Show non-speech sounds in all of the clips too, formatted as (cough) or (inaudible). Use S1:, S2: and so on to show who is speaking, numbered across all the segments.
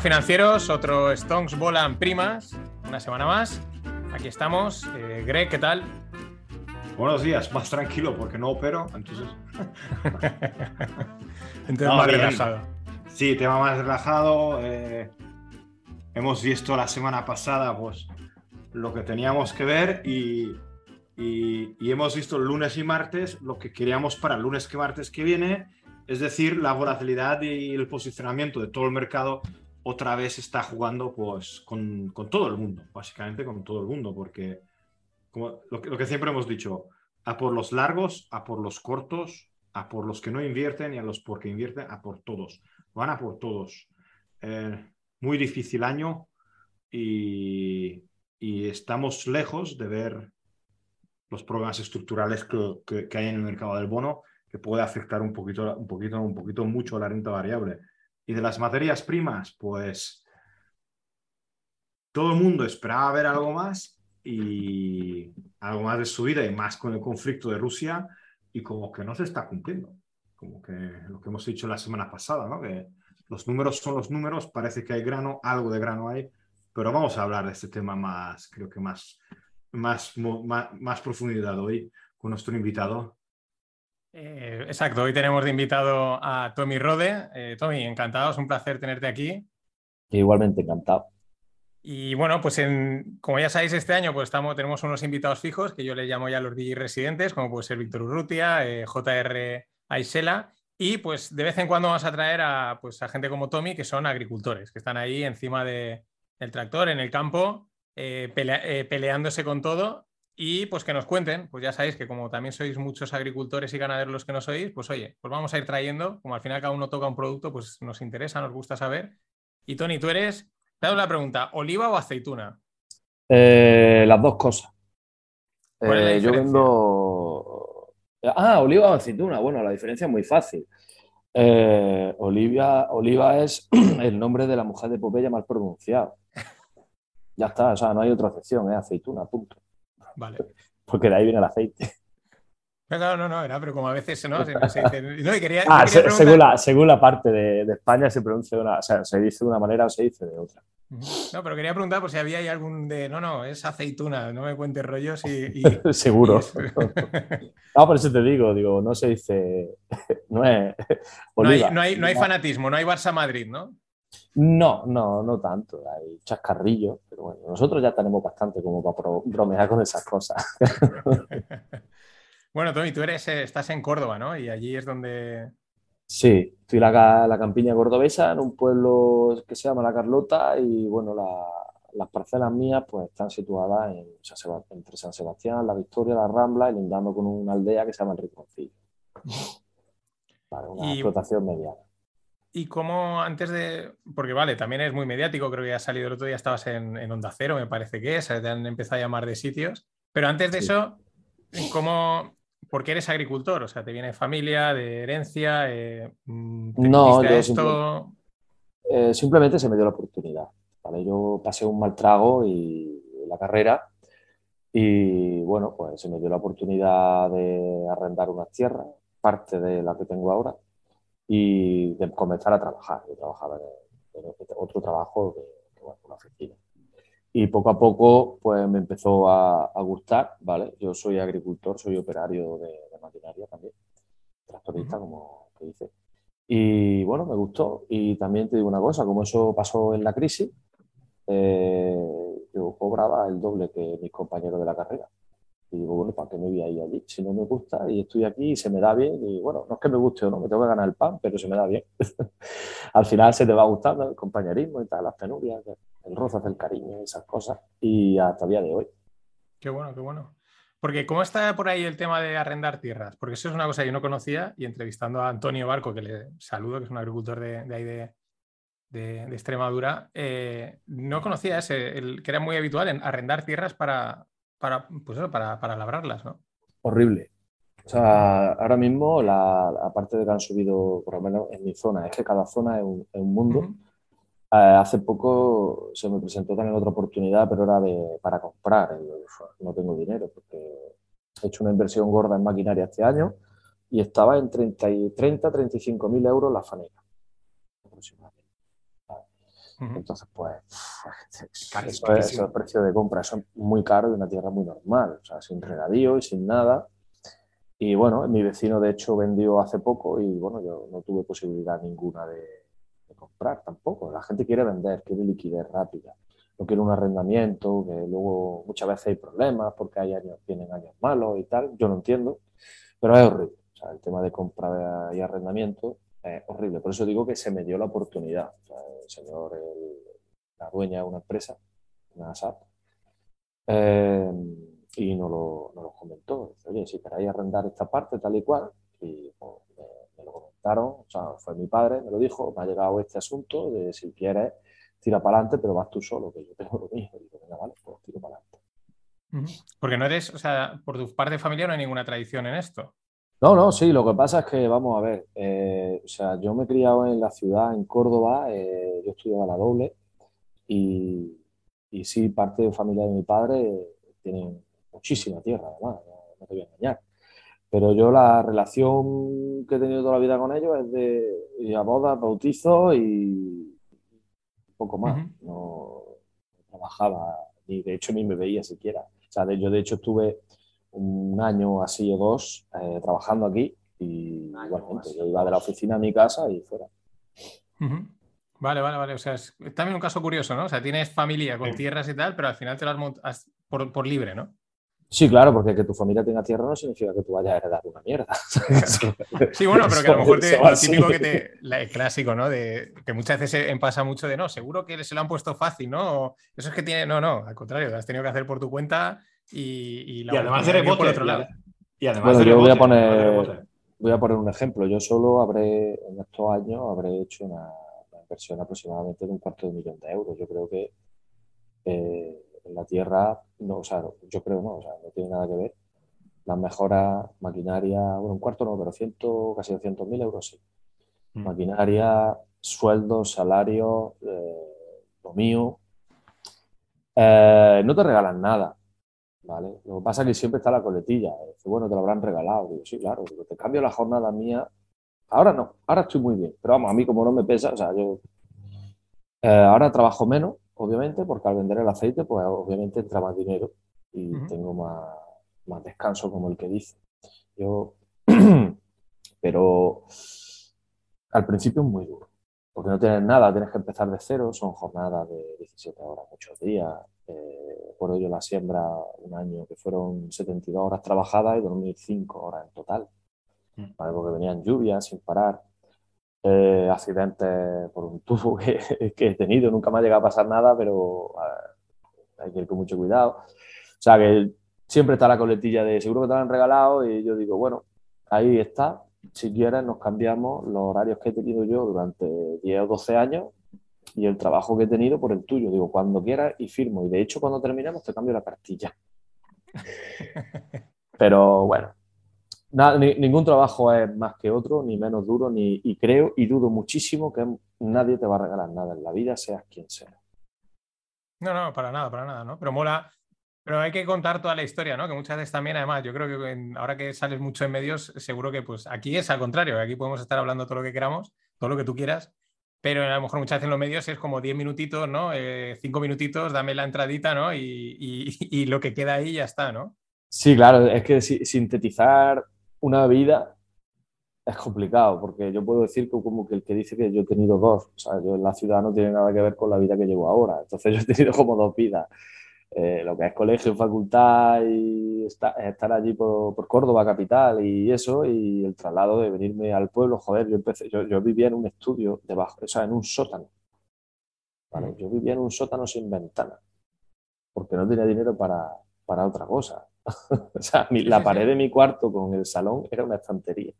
S1: financieros. Otro Stonks Volan Primas. Una semana más. Aquí estamos. Eh, Greg, ¿qué tal?
S2: Buenos días. Más tranquilo porque no opero. Entonces, (laughs)
S1: Entonces,
S2: No,
S1: más
S2: bien.
S1: relajado.
S2: sí, tema más relajado. eh, hemos visto la semana pasada pues, lo que teníamos que ver y, y- y hemos visto lunes y martes lo que queríamos para lunes y martes que viene. Es decir, la volatilidad y el posicionamiento de todo el mercado otra vez está jugando pues, con, con todo el mundo, básicamente con todo el mundo, porque como lo, que, lo que siempre hemos dicho, a por los largos, a por los cortos, a por los que no invierten y a los por que invierten, a por todos. Van a por todos. Eh, muy difícil año y, y estamos lejos de ver los problemas estructurales que, que- que hay en el mercado del bono que puede afectar un poquito, un poquito, un poquito mucho la renta variable. Y de las materias primas, pues todo el mundo esperaba ver algo más y algo más de subida y más con el conflicto de Rusia y como que no se está cumpliendo. Como que lo que hemos dicho la semana pasada, ¿no? Que los números son los números, parece que hay grano, algo de grano hay, pero vamos a hablar de este tema más, creo que más, más, más, más profundidad hoy con nuestro invitado.
S1: Eh, exacto. Hoy tenemos de invitado a Tommy Rode. Eh, Tommy, encantado. Es un placer tenerte aquí.
S3: Igualmente encantado.
S1: Y bueno, pues en- como ya sabéis, este año pues estamos, tenemos unos invitados fijos que yo les llamo ya los DJ residentes, como puede ser Víctor Urrutia, eh, JR Aisela, y pues de vez en cuando vamos a traer a, pues, a gente como Tommy, que son agricultores, que están ahí encima de- del tractor, en el campo, eh, pelea- eh, peleándose con todo, y pues que nos cuenten, pues ya sabéis que como también sois muchos agricultores y ganaderos los que no sois, pues oye, pues vamos a ir trayendo, como al final cada uno toca un producto, pues nos interesa, nos gusta saber. Y Tony, tú eres... Te hago la pregunta, ¿oliva o aceituna?
S3: Eh, las dos cosas.
S1: ¿Cuál es la
S3: Eh, yo vendo. Ah, oliva o aceituna. Bueno, la diferencia es muy fácil. Eh, Olivia, Oliva es (clears throat) el nombre de la mujer de Popeye mal pronunciado. Ya está, o sea, no hay otra excepción, es aceituna, punto.
S1: Vale.
S3: Porque de ahí viene el aceite.
S1: No, no, no, era, pero como a veces no, se, se dice- no, y quería,
S3: Ah,
S1: quería
S3: según, la, según la parte de, de España se pronuncia de una, o sea, se dice de una manera o se dice de otra.
S1: No, pero quería preguntar por si había ahí algún de, no, no, es aceituna, no me cuentes rollos y... y- (laughs)
S3: Seguro.
S1: y (laughs)
S3: No, por eso te digo, digo, no se dice, (laughs) no es
S1: no, hay, no, hay, no hay fanatismo, no hay Barça-Madrid, ¿no?
S3: No, no, no tanto. Hay chascarrillos, pero bueno, nosotros ya tenemos bastante como para bromear con esas cosas. (laughs)
S1: Bueno, Tommy, tú eres, eh, estás en Córdoba, ¿no? Y allí es donde...
S3: Sí, estoy en la, ca- la campiña cordobesa, en un pueblo que se llama La Carlota, y bueno, la- las parcelas mías pues están situadas en San entre San Sebastián, La Victoria, La Rambla, y lindando con una aldea que se llama El Rinconcillo. (laughs) Vale, una
S1: Y-
S3: explotación mediana.
S1: Y cómo antes de... Porque vale, también es muy mediático, creo que ha salido el otro día, estabas en, en Onda Cero, me parece que es, te han empezado a llamar de sitios, pero antes de
S3: Sí.
S1: eso, ¿cómo... ¿Por qué eres agricultor? O sea, ¿te viene de familia, de herencia? Eh, mm, ¿Te
S3: No, yo
S1: esto?
S3: Eh, simplemente se me dio la oportunidad. ¿vale? Yo pasé un mal trago y la carrera y bueno, pues se me dio la oportunidad de arrendar unas tierras, parte de la que tengo ahora, y de comenzar a trabajar. Yo trabajaba en, en otro trabajo de, de, bueno, una oficina. Y poco a poco pues me empezó a, a gustar, ¿vale? Yo soy agricultor, soy operario de, de maquinaria también, tractorista,
S1: Ujú.
S3: como que dice. Y bueno, me gustó. Y también te digo una cosa, como eso pasó en la crisis, eh, yo cobraba el doble que mis compañeros de la carrera. Y digo, bueno, ¿para qué me voy a ir allí? Si no me gusta y estoy aquí y se me da bien, y bueno, no es que me guste o no, me tengo que ganar el pan, pero se me da bien. (laughs) Al final se te va gustando el compañerismo y tal, las penurias, el roce hace el cariño esas cosas. Y hasta el día de hoy.
S1: Qué bueno, qué bueno. Porque ¿cómo está por ahí el tema de arrendar tierras? Porque eso es una cosa que yo no conocía y entrevistando a Antonio Barco, que le saludo, que es un agricultor de, de ahí de Extremadura, eh, no conocía ese, el, que era muy habitual en arrendar tierras para, para, pues para, para labrarlas, ¿no?
S3: Horrible. O sea, ahora mismo, la, aparte de que han subido, por lo menos en mi zona, es que cada zona es un, es un mundo. Eh, hace poco se me presentó también otra oportunidad, pero era de, para comprar. Y yo, "Uf, no tengo dinero porque he hecho una inversión gorda en maquinaria este año y estaba en 30, y 30 35 mil euros la aproximadamente. Entonces, pues, eso, es, el precio de compra, eso es muy caro y una tierra muy normal, o sea, sin regadío y sin nada. Y bueno, mi vecino de hecho vendió hace poco y bueno, yo no tuve posibilidad ninguna de, comprar tampoco. La gente quiere vender, quiere liquidez rápida, no quiere un arrendamiento, que luego muchas veces hay problemas porque hay años, tienen años malos y tal. Yo no entiendo, pero es horrible. O sea, el tema de compra y arrendamiento es horrible. Por eso digo que se me dio la oportunidad. el señor, la dueña de una empresa, una SAP, eh, y nos lo, nos lo comentó. Oye, si queréis arrendar esta parte tal y cual, y pues, me, lo comentaron, o sea, fue mi padre, me lo dijo, me ha llegado este asunto de si quieres, tira para adelante, pero vas tú solo, que yo tengo lo mismo. Y digo, venga, vale, pues tiro para adelante.
S1: Porque no eres, o sea, por tu parte familiar no hay ninguna tradición en esto.
S3: No, no, sí, lo que pasa es que, vamos a ver, eh, o sea, yo me he criado en la ciudad, en Córdoba, eh, yo estudiaba la doble y, y sí, parte de familia de mi padre tienen muchísima tierra, además, no, te voy a engañar. Pero yo la relación que he tenido toda la vida con ellos es de ir a bodas, y poco más. no, trabajaba, ni de hecho ni me veía siquiera. O sea, yo de hecho estuve un año así o dos eh, trabajando aquí y igualmente yo iba de la oficina a mi casa y fuera.
S1: Vale, vale, vale. O sea, es también un caso curioso, ¿no? O sea, tienes familia con tierras y tal, pero al final te las montas por, por libre, ¿no?
S3: Sí, claro, porque que tu familia tenga tierra no significa que tú vayas a heredar una mierda. (laughs)
S1: sí, bueno, pero que a lo mejor te, (laughs) lo típico que te, el clásico, ¿no? De, que muchas veces pasa mucho de no, seguro que se lo han puesto fácil, ¿no? eso es que tiene, no, no, al contrario, lo has tenido que hacer por tu cuenta y,
S2: la y además de rebote, por otro lado.
S3: Y, además bueno, yo voy a poner, voy a poner un ejemplo. Yo solo habré, en estos años, habré hecho una, inversión aproximadamente de un cuarto de millón de euros. Yo creo que eh, en la tierra, no, o sea, yo creo no, o sea, no tiene nada que ver. Las mejoras, maquinaria, bueno, un cuarto no, pero ciento, casi 200 mil euros sí. Mm. Maquinaria, sueldos, salarios, eh, lo mío. Eh, no te regalan nada, ¿vale? Lo que pasa es que siempre está la coletilla. bueno, te lo habrán regalado. Digo, sí, claro, te cambio la jornada mía. Ahora no, ahora estoy muy bien. Pero vamos, a mí como no me pesa, o sea, yo eh, ahora trabajo menos, obviamente, porque al vender el aceite, pues obviamente entra más dinero y tengo más, más, descanso, como el que dice. Yo, (clears throat) pero al principio es muy duro, porque no tienes nada, tienes que empezar de cero, son jornadas de 17 horas, muchos días. Eh, por ello la siembra un año que fueron 72 horas trabajadas y dormir 5 horas en total, mm. porque venían lluvias sin parar. Eh, accidentes por un tubo (laughs) que, he tenido. Nunca me ha llegado a pasar nada, pero hay que ir con mucho cuidado. O sea que siempre está la coletilla de seguro que te lo han regalado y yo digo, bueno, ahí está. Si quieres, nos cambiamos los horarios que he tenido yo durante 10 o 12 años y el trabajo que he tenido por el tuyo. Digo, cuando quieras y firmo. Y de hecho, cuando terminemos, te cambio la cartilla. (laughs) Pero bueno, ningún trabajo es más que otro, ni menos duro, ni, y creo y dudo muchísimo que nadie te va a regalar nada en la vida, seas quien sea.
S1: No, no, para nada, para nada, ¿no? Pero mola, pero hay que contar toda la historia, ¿no? Que muchas veces también, además, yo creo que ahora que sales mucho en medios, seguro que pues aquí es al contrario, aquí podemos estar hablando todo lo que queramos, todo lo que tú quieras, pero a lo mejor muchas veces en los medios es como 10 minutitos, ¿no? Eh, cinco minutitos, dame la entradita, ¿no? Y, (laughs) y, lo que queda ahí ya está, ¿no?
S3: Sí, claro, es que sintetizar una vida es complicado, porque yo puedo decir que como que el que dice que yo he tenido dos, o sea, yo en la ciudad no tiene nada que ver con la vida que llevo ahora, entonces (laughs) yo he tenido como dos vidas, eh, lo que es colegio, facultad y estar allí por, Córdoba capital y eso, y el traslado de venirme al pueblo, joder, yo empecé, yo, yo vivía en un estudio debajo, o sea, en un sótano, ¿vale? Yo vivía en un sótano sin ventana, porque no tenía dinero para, para otra cosa. (laughs) o sea, la pared de mi cuarto con el salón era una estantería.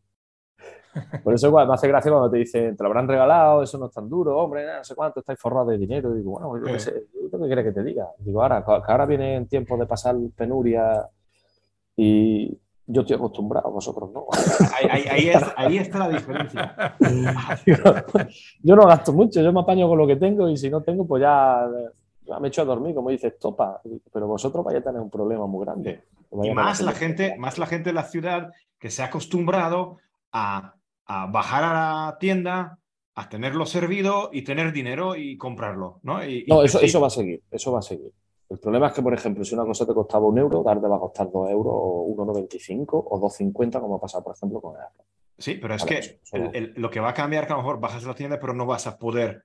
S3: Por eso igual, me hace gracia cuando te dicen, te lo habrán regalado, eso no es tan duro, hombre, no sé cuánto, estáis forrados de dinero. digo, bueno, yo qué sé, ¿qué quieres que te diga? Digo, ahora, que ahora viene tiempo de pasar penuria y yo estoy acostumbrado, vosotros no.
S2: Ahí, (laughs) está la diferencia.
S3: yo no gasto mucho, yo me apaño con lo que tengo y si no tengo, pues ya me echo a dormir, como dices, topa, pero vosotros vais a tener un problema muy grande.
S2: Y más la, gente, más la gente de la ciudad que se ha acostumbrado a, bajar a la tienda, a tenerlo servido y tener dinero y comprarlo, ¿no?
S3: no, eso, eso va a seguir, eso va a seguir. El problema es que, por ejemplo, si una cosa te costaba un euro, darte va a costar dos euros o 1,95 o 2,50, como ha pasado, por ejemplo, con el arroz.
S2: Sí, pero es que lo que va a cambiar que a lo mejor bajas la tienda, pero no vas a poder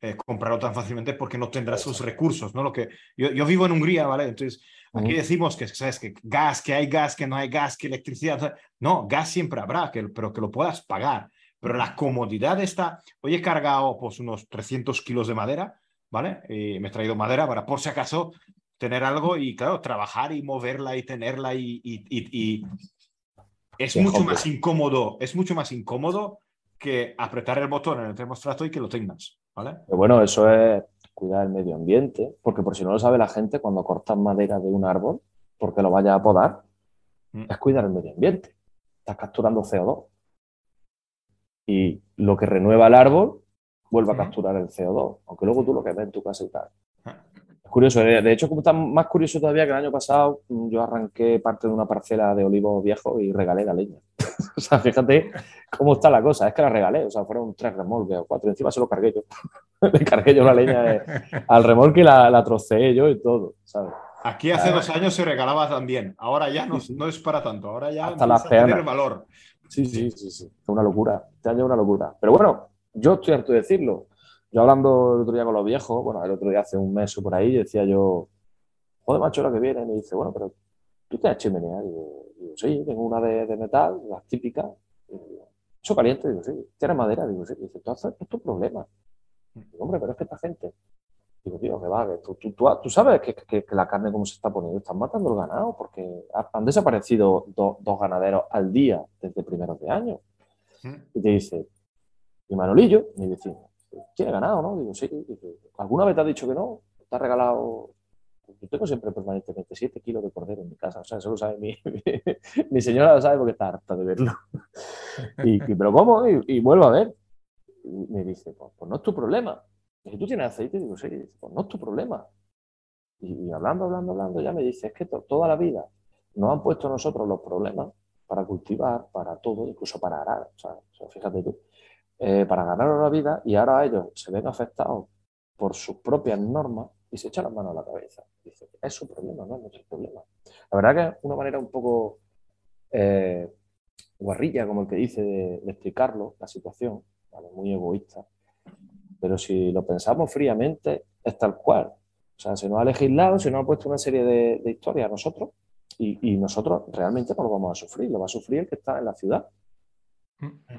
S2: eh, comprarlo tan fácilmente porque no tendrás sus recursos, ¿no? Lo que yo, yo vivo en Hungría, ¿vale? Entonces, aquí decimos que, ¿sabes? Que gas, que hay gas, que no hay gas, que electricidad. No, gas siempre habrá, que, pero que lo puedas pagar. Pero la comodidad está, hoy he cargado pues unos 300 kilos de madera, ¿vale? Y me he traído madera para, por si acaso, tener algo y, claro, trabajar y moverla y tenerla y, y, y, es mucho más incómodo, es mucho más incómodo que apretar el botón en el termostato y que lo tengas, ¿vale?
S3: Pero bueno, eso es cuidar el medio ambiente, porque por si no lo sabe la gente, cuando cortas madera de un árbol, porque lo vaya a podar, mm. es cuidar el medio ambiente. Estás capturando CO2 y lo que renueva el árbol vuelve a capturar el CO2, aunque luego tú lo que ves en tu casa y tal. Ah. Curioso, eh, de hecho, como está más curioso todavía que el año pasado, mm, yo arranqué parte de una parcela de olivos viejos y regalé la leña. (laughs) o sea, fíjate cómo está la cosa, es que la regalé, o sea, fueron tres remolques o cuatro, encima se lo cargué yo. (laughs) Le cargué yo la leña al remolque y la, la troceé yo y todo, ¿sabes?
S2: Aquí hace dos años se regalaba también, ahora ya no, no es para tanto, ahora ya
S3: Hasta empieza a tener
S2: valor.
S3: Sí, sí, sí, sí. Una locura. Este año es una locura. Pero bueno, yo estoy harto de decirlo. Yo hablando el otro día con los viejos, bueno, el otro día hace un mes o por ahí, decía yo, joder, macho, la que viene. Y me dice, bueno, pero tú tienes chimenea. Digo, digo sí, tengo una de, metal, las típicas. Eso caliente, digo, sí. ¿Tienes madera? Digo, sí. Dice, entonces, es tu problema. Digo, hombre, pero es que esta gente Digo, tío, que va, tú, tú, tú, sabes que, que, la carne como se está poniendo, están matando el ganado, porque han desaparecido dos ganaderos al día desde primeros de año. Y te dice, y Manolillo, mi vecino, tiene ganado, ¿no? Digo, sí. ¿Alguna vez te ha dicho que no? ¿Te ha regalado? Yo tengo siempre permanentemente 7 kilos de cordero en mi casa. O sea, eso lo sabe mi, (laughs) mi, señora, lo sabe porque está harta de verlo. (laughs) Y, ¿Pero cómo? Y, y vuelvo a ver. Y me dice, pues, pues no es tu problema si tú tienes aceite, digo, sí, pues no es tu problema. Y, hablando, hablando, hablando, ya me dice, es que toda la vida nos han puesto nosotros los problemas para cultivar, para todo, incluso para arar. O sea, fíjate tú, eh, para ganar la vida y ahora ellos se ven afectados por sus propias normas y se echan las manos a la cabeza. Dice, es su problema, no es nuestro problema. La verdad que es una manera un poco eh, guarrilla, como el que dice, de, explicarlo, la situación, muy egoísta. Pero si lo pensamos fríamente, es tal cual. O sea, se nos ha legislado, se nos ha puesto una serie de, historias a nosotros y, nosotros realmente no lo vamos a sufrir, lo va a sufrir el que está en la ciudad.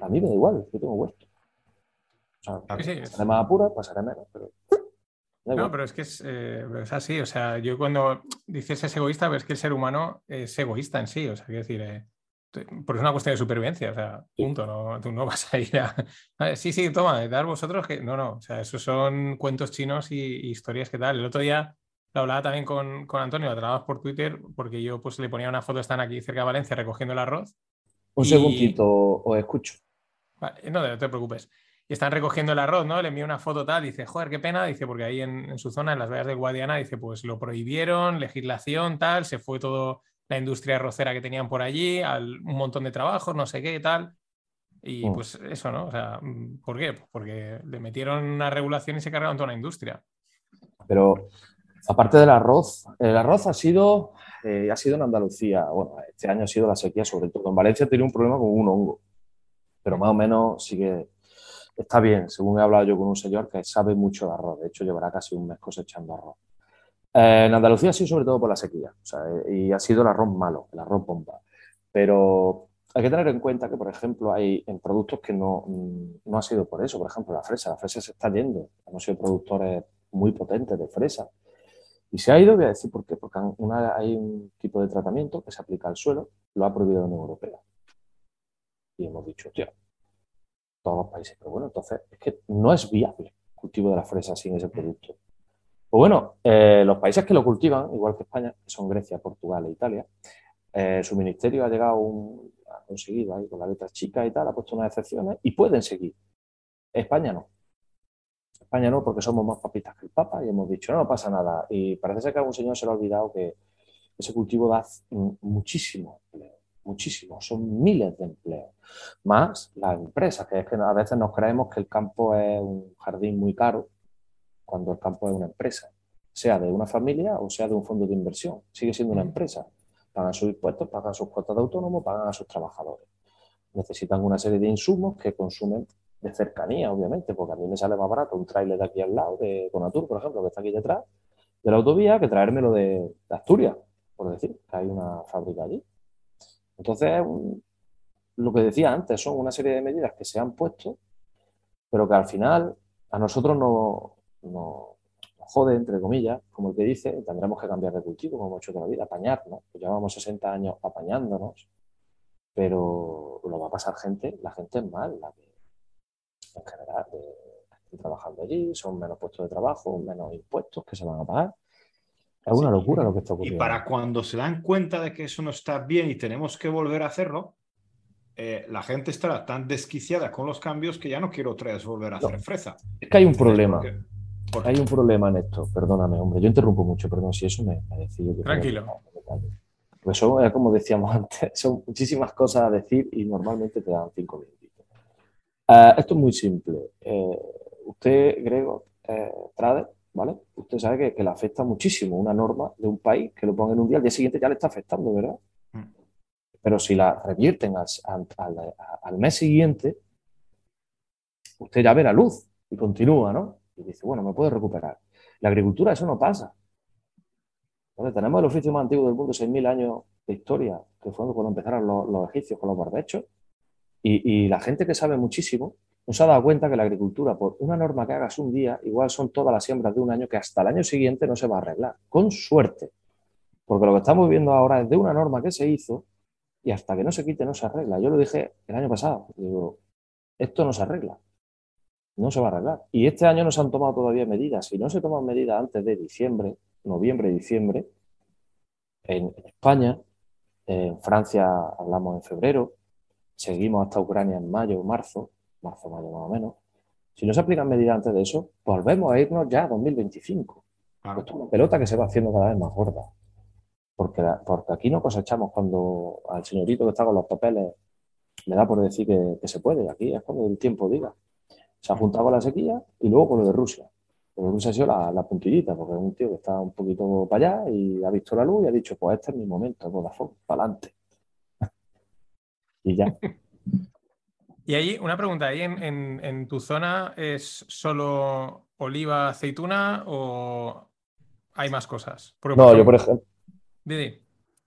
S3: A mí me da igual, yo tengo huerto. O sea, sí, más apura, pasaré menos, pero...
S1: No, pero es que es, eh, es, así, o sea, yo cuando dices es egoísta, pero es que el ser humano es egoísta en sí, o sea, quiero decir, eh, porque es una cuestión de supervivencia, o sea, punto, no, tú no (laughs) vas a ir a... Sí, sí, toma, dar vosotros que... No, no, o sea, esos son cuentos chinos y, historias que tal. El otro día lo hablaba también con, con Antonio, hablabas por Twitter, porque yo pues le ponía una foto, están aquí cerca de Valencia recogiendo el arroz.
S3: Un segundito, os escucho.
S1: no, no te preocupes. Y están recogiendo el arroz, ¿no? Le envío una foto tal, dice, joder, qué pena, dice, porque ahí en, en su zona, en las vallas del Guadiana, dice, pues lo prohibieron, legislación, tal, se fue todo la industria arrocera que tenían por allí, un montón de trabajos, no sé qué, tal. Y mm. pues eso, ¿no? O sea, ¿por qué? Pues porque le metieron una regulación y se cargaron toda la industria.
S3: Pero aparte del arroz, el arroz ha sido, eh, ha sido en Andalucía, bueno, este año ha sido la sequía sobre todo. En Valencia tiene un problema con un hongo, pero más o menos sigue, está bien, según he hablado yo con un señor que sabe mucho de arroz, de hecho llevará casi un mes cosechando arroz. Eh, en Andalucía ha sido sobre todo por la sequía y ha sido el arroz malo, el arroz bomba. Pero hay que tener en cuenta que, por ejemplo, hay en productos que no, no ha sido por eso. Por ejemplo, la fresa. La fresa se está yendo. Hemos sido productores muy potentes de fresa. Y se ha ido, voy a decir por qué. Porque hay un tipo de tratamiento que se aplica al suelo, lo ha prohibido la Unión Europea. Y hemos dicho, tío, todos los países. Pero bueno, entonces es que no es viable el cultivo de la fresa sin ese producto. Pues bueno, eh, los países que lo cultivan, igual que España, que son Grecia, Portugal e Italia, eh, su ministerio ha llegado un, ha conseguido ahí con la letra chica y tal, ha puesto unas excepciones y pueden seguir. España no. España no, porque somos más papistas que el Papa y hemos dicho, no, no pasa nada. Y parece ser que a un señor se le ha olvidado que ese cultivo da muchísimo empleo, muchísimo, son miles de empleos. más las empresas, que es que a veces nos creemos que el campo es un jardín muy caro cuando el campo es una empresa, sea de una familia o sea de un fondo de inversión, sigue siendo una empresa. Pagan sus impuestos, pagan sus cuotas de autónomo, pagan a sus trabajadores. Necesitan una serie de insumos que consumen de cercanía, obviamente, porque a mí me sale más barato un tráiler de aquí al lado, de Conatur, por ejemplo, que está aquí detrás, de la autovía, que traérmelo de, de Asturias, por decir, que hay una fábrica allí. Entonces, lo que decía antes, son una serie de medidas que se han puesto, pero que al final a nosotros nos no, jode, entre comillas, como el que dice, tendremos que cambiar de cultivo, como hemos hecho toda la vida, apañarnos. Pues llevamos 60 años apañándonos, pero lo va a pasar gente, la gente es mal, la que en general están trabajando allí, son menos puestos de trabajo, menos impuestos que se van a pagar. Es una locura lo que está ocurriendo.
S2: Y para cuando se dan cuenta de que eso no está bien y tenemos que volver a hacerlo, eh, la gente estará tan desquiciada con los cambios que ya no quiero otra vez volver a hacer fresa.
S3: Es que hay un problema. Hay un problema en esto, perdóname, hombre. Yo interrumpo mucho, perdón, si eso me, me
S1: Tranquilo.
S3: Pues son, como decíamos (laughs) antes, son muchísimas cosas a decir y normalmente te dan cinco minutitos. Uh, esto es muy simple. Eh, usted, Grego, eh, Trader, ¿vale? Usted sabe que, que, le afecta muchísimo una norma de un país que lo ponga en un día, al día siguiente ya le está afectando, ¿verdad? Mm. Pero si la revierten al, al, al, mes siguiente, usted ya ve la luz y continúa, ¿no? Y dice, bueno, me puedo recuperar. La agricultura, eso no pasa. Entonces, tenemos el oficio más antiguo del mundo, 6.000 años de historia, que fue cuando empezaron los, los egipcios con los barbechos. Y, y la gente que sabe muchísimo no se ha dado cuenta que la agricultura, por una norma que hagas un día, igual son todas las siembras de un año que hasta el año siguiente no se va a arreglar, con suerte. Porque lo que estamos viendo ahora es de una norma que se hizo y hasta que no se quite no se arregla. Yo lo dije el año pasado, digo, esto no se arregla, no se va a arreglar. Y este año no se han tomado todavía medidas. Si no se toman medidas antes de diciembre, noviembre, diciembre, en España, en Francia hablamos en febrero, seguimos hasta Ucrania en mayo, marzo, marzo, mayo más o menos. Si no se aplican medidas antes de eso, volvemos a irnos ya a 2025. Esto es una pelota que se va haciendo cada vez más gorda. Porque, porque aquí no cosechamos cuando al señorito que está con los papeles le da por decir que, que se puede. Aquí es cuando el tiempo diga. Se ha juntado con la sequía y luego con lo de Rusia. Lo de Rusia ha sido la, la, puntillita, porque es un tío que está un poquito para allá y ha visto la luz y ha dicho, pues este es mi momento, Vodafone, para adelante. (laughs) y ya.
S1: Y ahí, una pregunta, ¿ahí en, en, tu zona es solo oliva, aceituna o hay más cosas?
S3: no, yo por ejemplo...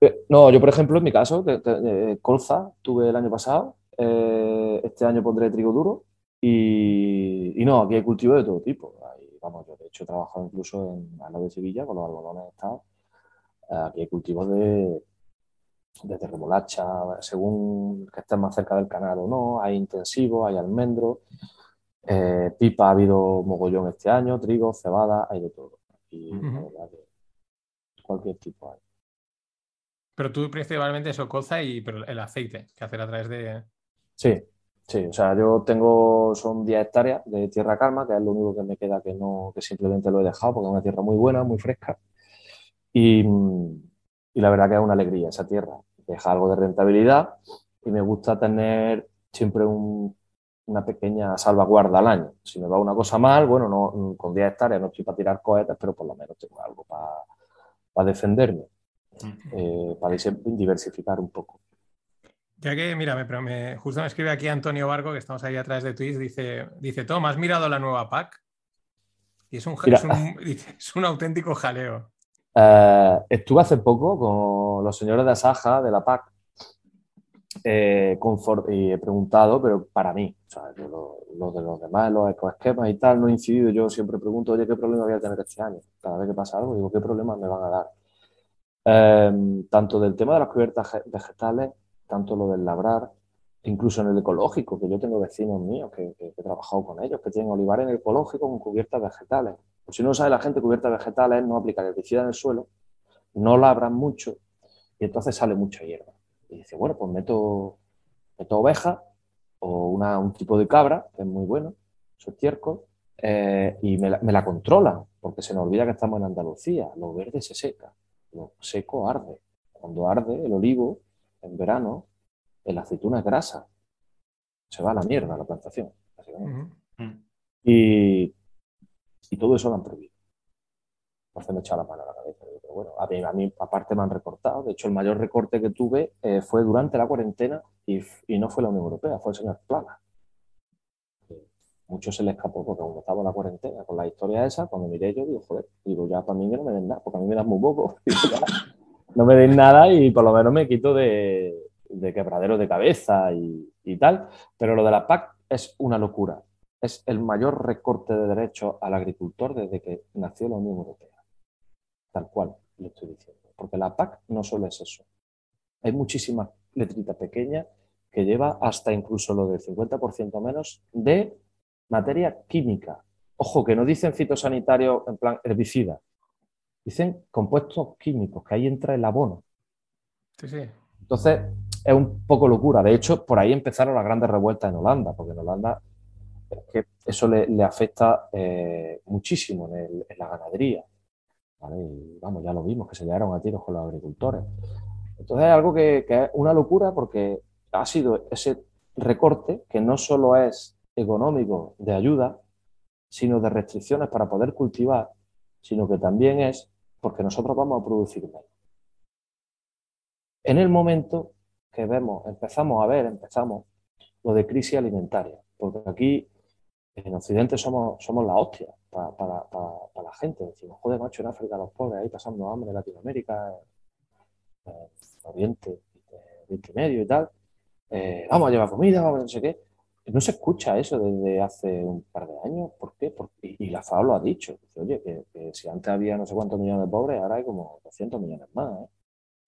S3: Eh, no, yo por ejemplo, en mi caso, colza tuve el año pasado, eh, este año pondré trigo duro y, y, no, aquí hay cultivo de todo tipo. vamos, yo de hecho he trabajado incluso en la de Sevilla con los algodones de estado. Aquí hay cultivos de, desde remolacha, según que estés más cerca del canal o no, hay intensivo, hay almendro, eh, pipa ha habido mogollón este año, trigo, cebada, hay de todo. Y cualquier tipo hay.
S1: Pero tú principalmente eso, colza y pero el aceite que hacer a través de...
S3: Sí, sí, o sea, yo tengo, son 10 hectáreas de tierra calma, que es lo único que me queda que no, que simplemente lo he dejado porque es una tierra muy buena, muy fresca. Y, y la verdad que es una alegría esa tierra. Deja algo de rentabilidad y me gusta tener siempre un, una pequeña salvaguarda al año. Si me va una cosa mal, bueno, no, con 10 hectáreas no estoy para tirar cohetes, pero por lo menos tengo algo para, para defenderme, eh, para diversificar un poco.
S1: Ya que, mira, me, me, justo me escribe aquí Antonio Vargo, que estamos ahí atrás de Twitch, dice, dice Tom, ¿has mirado la nueva PAC? Y es un, es un, (laughs) es un auténtico jaleo.
S3: Eh, estuve hace poco con los señores de Asaja, de la PAC, eh, y he preguntado, pero para mí, sea, lo, de los demás, los ecoesquemas y tal, no he incidido. Yo siempre pregunto, oye, ¿qué problema voy a tener este año? Cada vez que pasa algo, digo, ¿qué problemas me van a dar? Eh, tanto del tema de las cubiertas vegetales, tanto lo del labrar, incluso en el ecológico, que yo tengo vecinos míos que, he trabajado con ellos, que tienen olivares en el ecológico con cubiertas vegetales. Por si no sabe la gente, cubiertas vegetales no aplicar herbicida en el suelo, no labran mucho y entonces sale mucha hierba. Y dice, bueno, pues meto, meto oveja o una, un tipo de cabra, que es muy bueno, su estiércol, eh, y me la, me la controlan, porque se nos olvida que estamos en Andalucía. Lo verde se seca, lo seco arde. Cuando arde el olivo, en verano, la aceituna es grasa. se va a la mierda la plantación, básicamente. y, y, todo eso lo han prohibido. Por me he echado la mano a la cabeza. Pero bueno, a mí, aparte me han recortado. De hecho, el mayor recorte que tuve eh, fue durante la cuarentena y, y, no fue la Unión Europea, fue el señor Plana. Mucho se le escapó porque cuando estaba en la cuarentena con la historia esa, cuando miré yo digo, joder, digo, ya para mí que no me den nada, porque a mí me dan muy poco. (laughs) no me den nada y por lo menos me quito de, de quebradero de cabeza y, y, tal. Pero lo de la PAC es una locura. Es el mayor recorte de derechos al agricultor desde que nació la Unión Europea. Tal cual lo estoy diciendo. Porque la PAC no solo es eso. Hay muchísimas letritas pequeñas que lleva hasta incluso lo del 50% menos de materia química. Ojo, que no dicen fitosanitario en plan herbicida, dicen compuestos químicos, que ahí entra el abono.
S1: Sí, sí.
S3: Entonces, es un poco locura. De hecho, por ahí empezaron las grandes revueltas en Holanda, porque en Holanda es que eso le, afecta eh, muchísimo en, la ganadería. Y vamos, ya lo vimos, que se llegaron a tiros con los agricultores. Entonces es algo que, que es una locura porque ha sido ese recorte que no solo es económico de ayuda, sino de restricciones para poder cultivar, sino que también es porque nosotros vamos a producir menos. En el momento que vemos, empezamos a ver, empezamos lo de crisis alimentaria, porque aquí en Occidente somos, somos la hostia para, la gente. Decimos, joder, macho, en África los pobres ahí pasando hambre, en Latinoamérica, en, Oriente, Oriente Medio y tal. Eh, vamos a llevar comida, vamos a no sé qué. No se escucha eso desde hace un par de años. ¿Por qué? Porque, y la FAO lo ha dicho. oye, que, si antes había no sé cuántos millones de pobres, ahora hay como 200 millones más. ¿eh?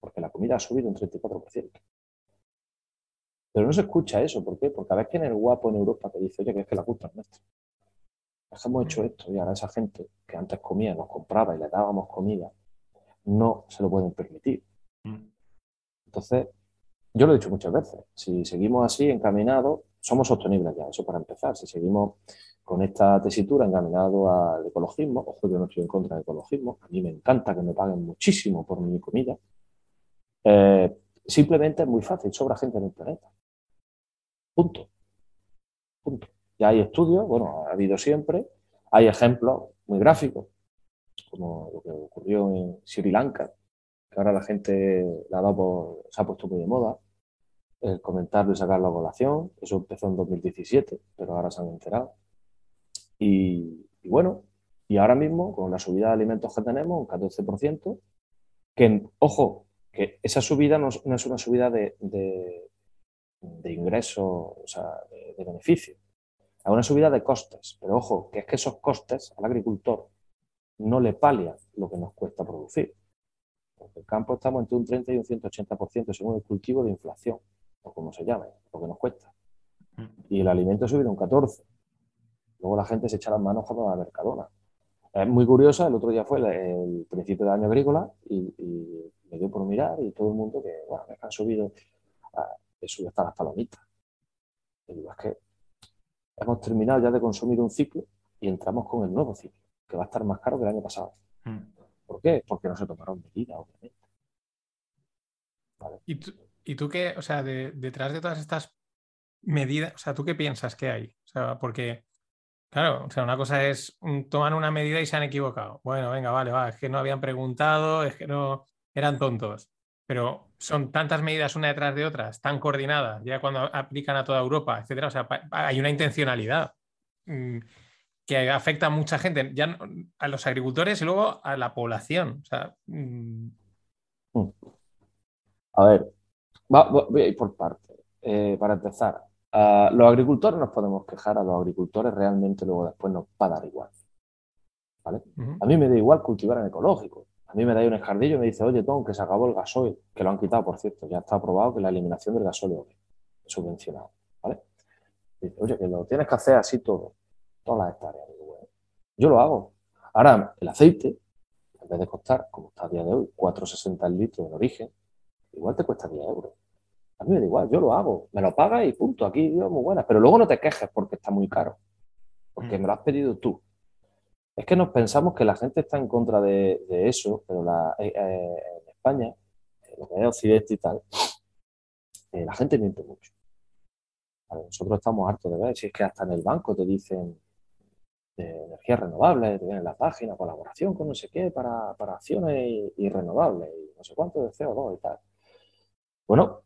S3: Porque la comida ha subido un 34%. Pero no se escucha eso. ¿Por qué? Porque a veces que en el guapo en Europa te dice, oye, que es que la culpa es nuestra. Es que hemos hecho esto y ahora esa gente que antes comía, nos compraba y le dábamos comida, no se lo pueden permitir. Mm. Entonces, yo lo he dicho muchas veces, si seguimos así encaminados, somos sostenibles ya, eso para empezar. Si seguimos con esta tesitura encaminado al ecologismo, ojo, yo no estoy en contra del ecologismo, a mí me encanta que me paguen muchísimo por mi comida, eh, simplemente es muy fácil, sobra gente en el planeta. Punto. Punto. Ya hay estudios, bueno, ha habido siempre, hay ejemplos muy gráficos, como lo que ocurrió en Sri Lanka, que ahora la gente la ha se ha puesto muy de moda, el comentarlo y sacarlo a colación. Eso empezó en 2017, pero ahora se han enterado. Y, bueno, y ahora mismo, con la subida de alimentos que tenemos, un 14%, que, ojo, que esa subida no, es una subida de, ingresos, o sea, de, de beneficio. Es una subida de costes. Pero ojo, que es que esos costes al agricultor no le palian lo que nos cuesta producir. Porque el campo estamos entre un 30 y un 180% según el cultivo de inflación o como se llame, porque nos cuesta. Mm. Y el alimento subido un 14. Luego la gente se echa las manos cuando va a la Mercadona. Es muy curiosa, el otro día fue el, principio del año agrícola y, me dio por mirar y todo el mundo que, bueno, que han subido, que sube hasta las palomitas. Y digo, es que hemos terminado ya de consumir un ciclo y entramos con el nuevo ciclo, que va a estar más caro que el año pasado. Mm. ¿Por qué? Porque no se tomaron medidas, obviamente.
S1: ¿Vale? ¿Y tú, ¿Y tú qué, o sea, detrás de todas estas medidas, o sea, tú qué piensas que hay? O sea, porque, claro, o sea, una cosa es tomar una medida y se han equivocado. Bueno, venga, vale, va, es que no habían preguntado, es que no, eran tontos. Pero son tantas medidas una detrás de otras, tan coordinadas, ya cuando aplican a toda Europa, etcétera. O sea, hay una intencionalidad mm, que afecta a mucha gente, ya a los agricultores y luego a la población. O sea, mm.
S3: A ver, voy a ir por parte. Eh, para empezar, a los agricultores nos podemos quejar, a los agricultores realmente luego después nos va a dar igual. ¿vale? A mí me da igual cultivar en ecológico. A mí me da un escardillo y me dice, oye, Tom, que se acabó el gasoil, que lo han quitado, por cierto, ya está aprobado que la eliminación del gasoil es subvencionado. ¿vale? Dice, oye, que lo tienes que hacer así todo, todas las hectáreas. yo lo hago. Ahora, el aceite, en vez de costar, como está a día de hoy, 4,60 el litro en origen, igual te cuesta 10 euros. A mí me da igual, yo lo hago, me lo pagas y punto, aquí Dios muy buena. Pero luego no te quejes porque está muy caro, porque mm. me lo has pedido tú. Es que nos pensamos que la gente está en contra de, eso, pero eh, eh, en España, lo que es Occidente y tal, eh, la gente miente mucho. nosotros estamos hartos de ver, si es que hasta en el banco te dicen energías renovables, te viene en la página, colaboración con no sé qué para, acciones y, renovables, y no sé cuánto de CO2 y tal. Bueno,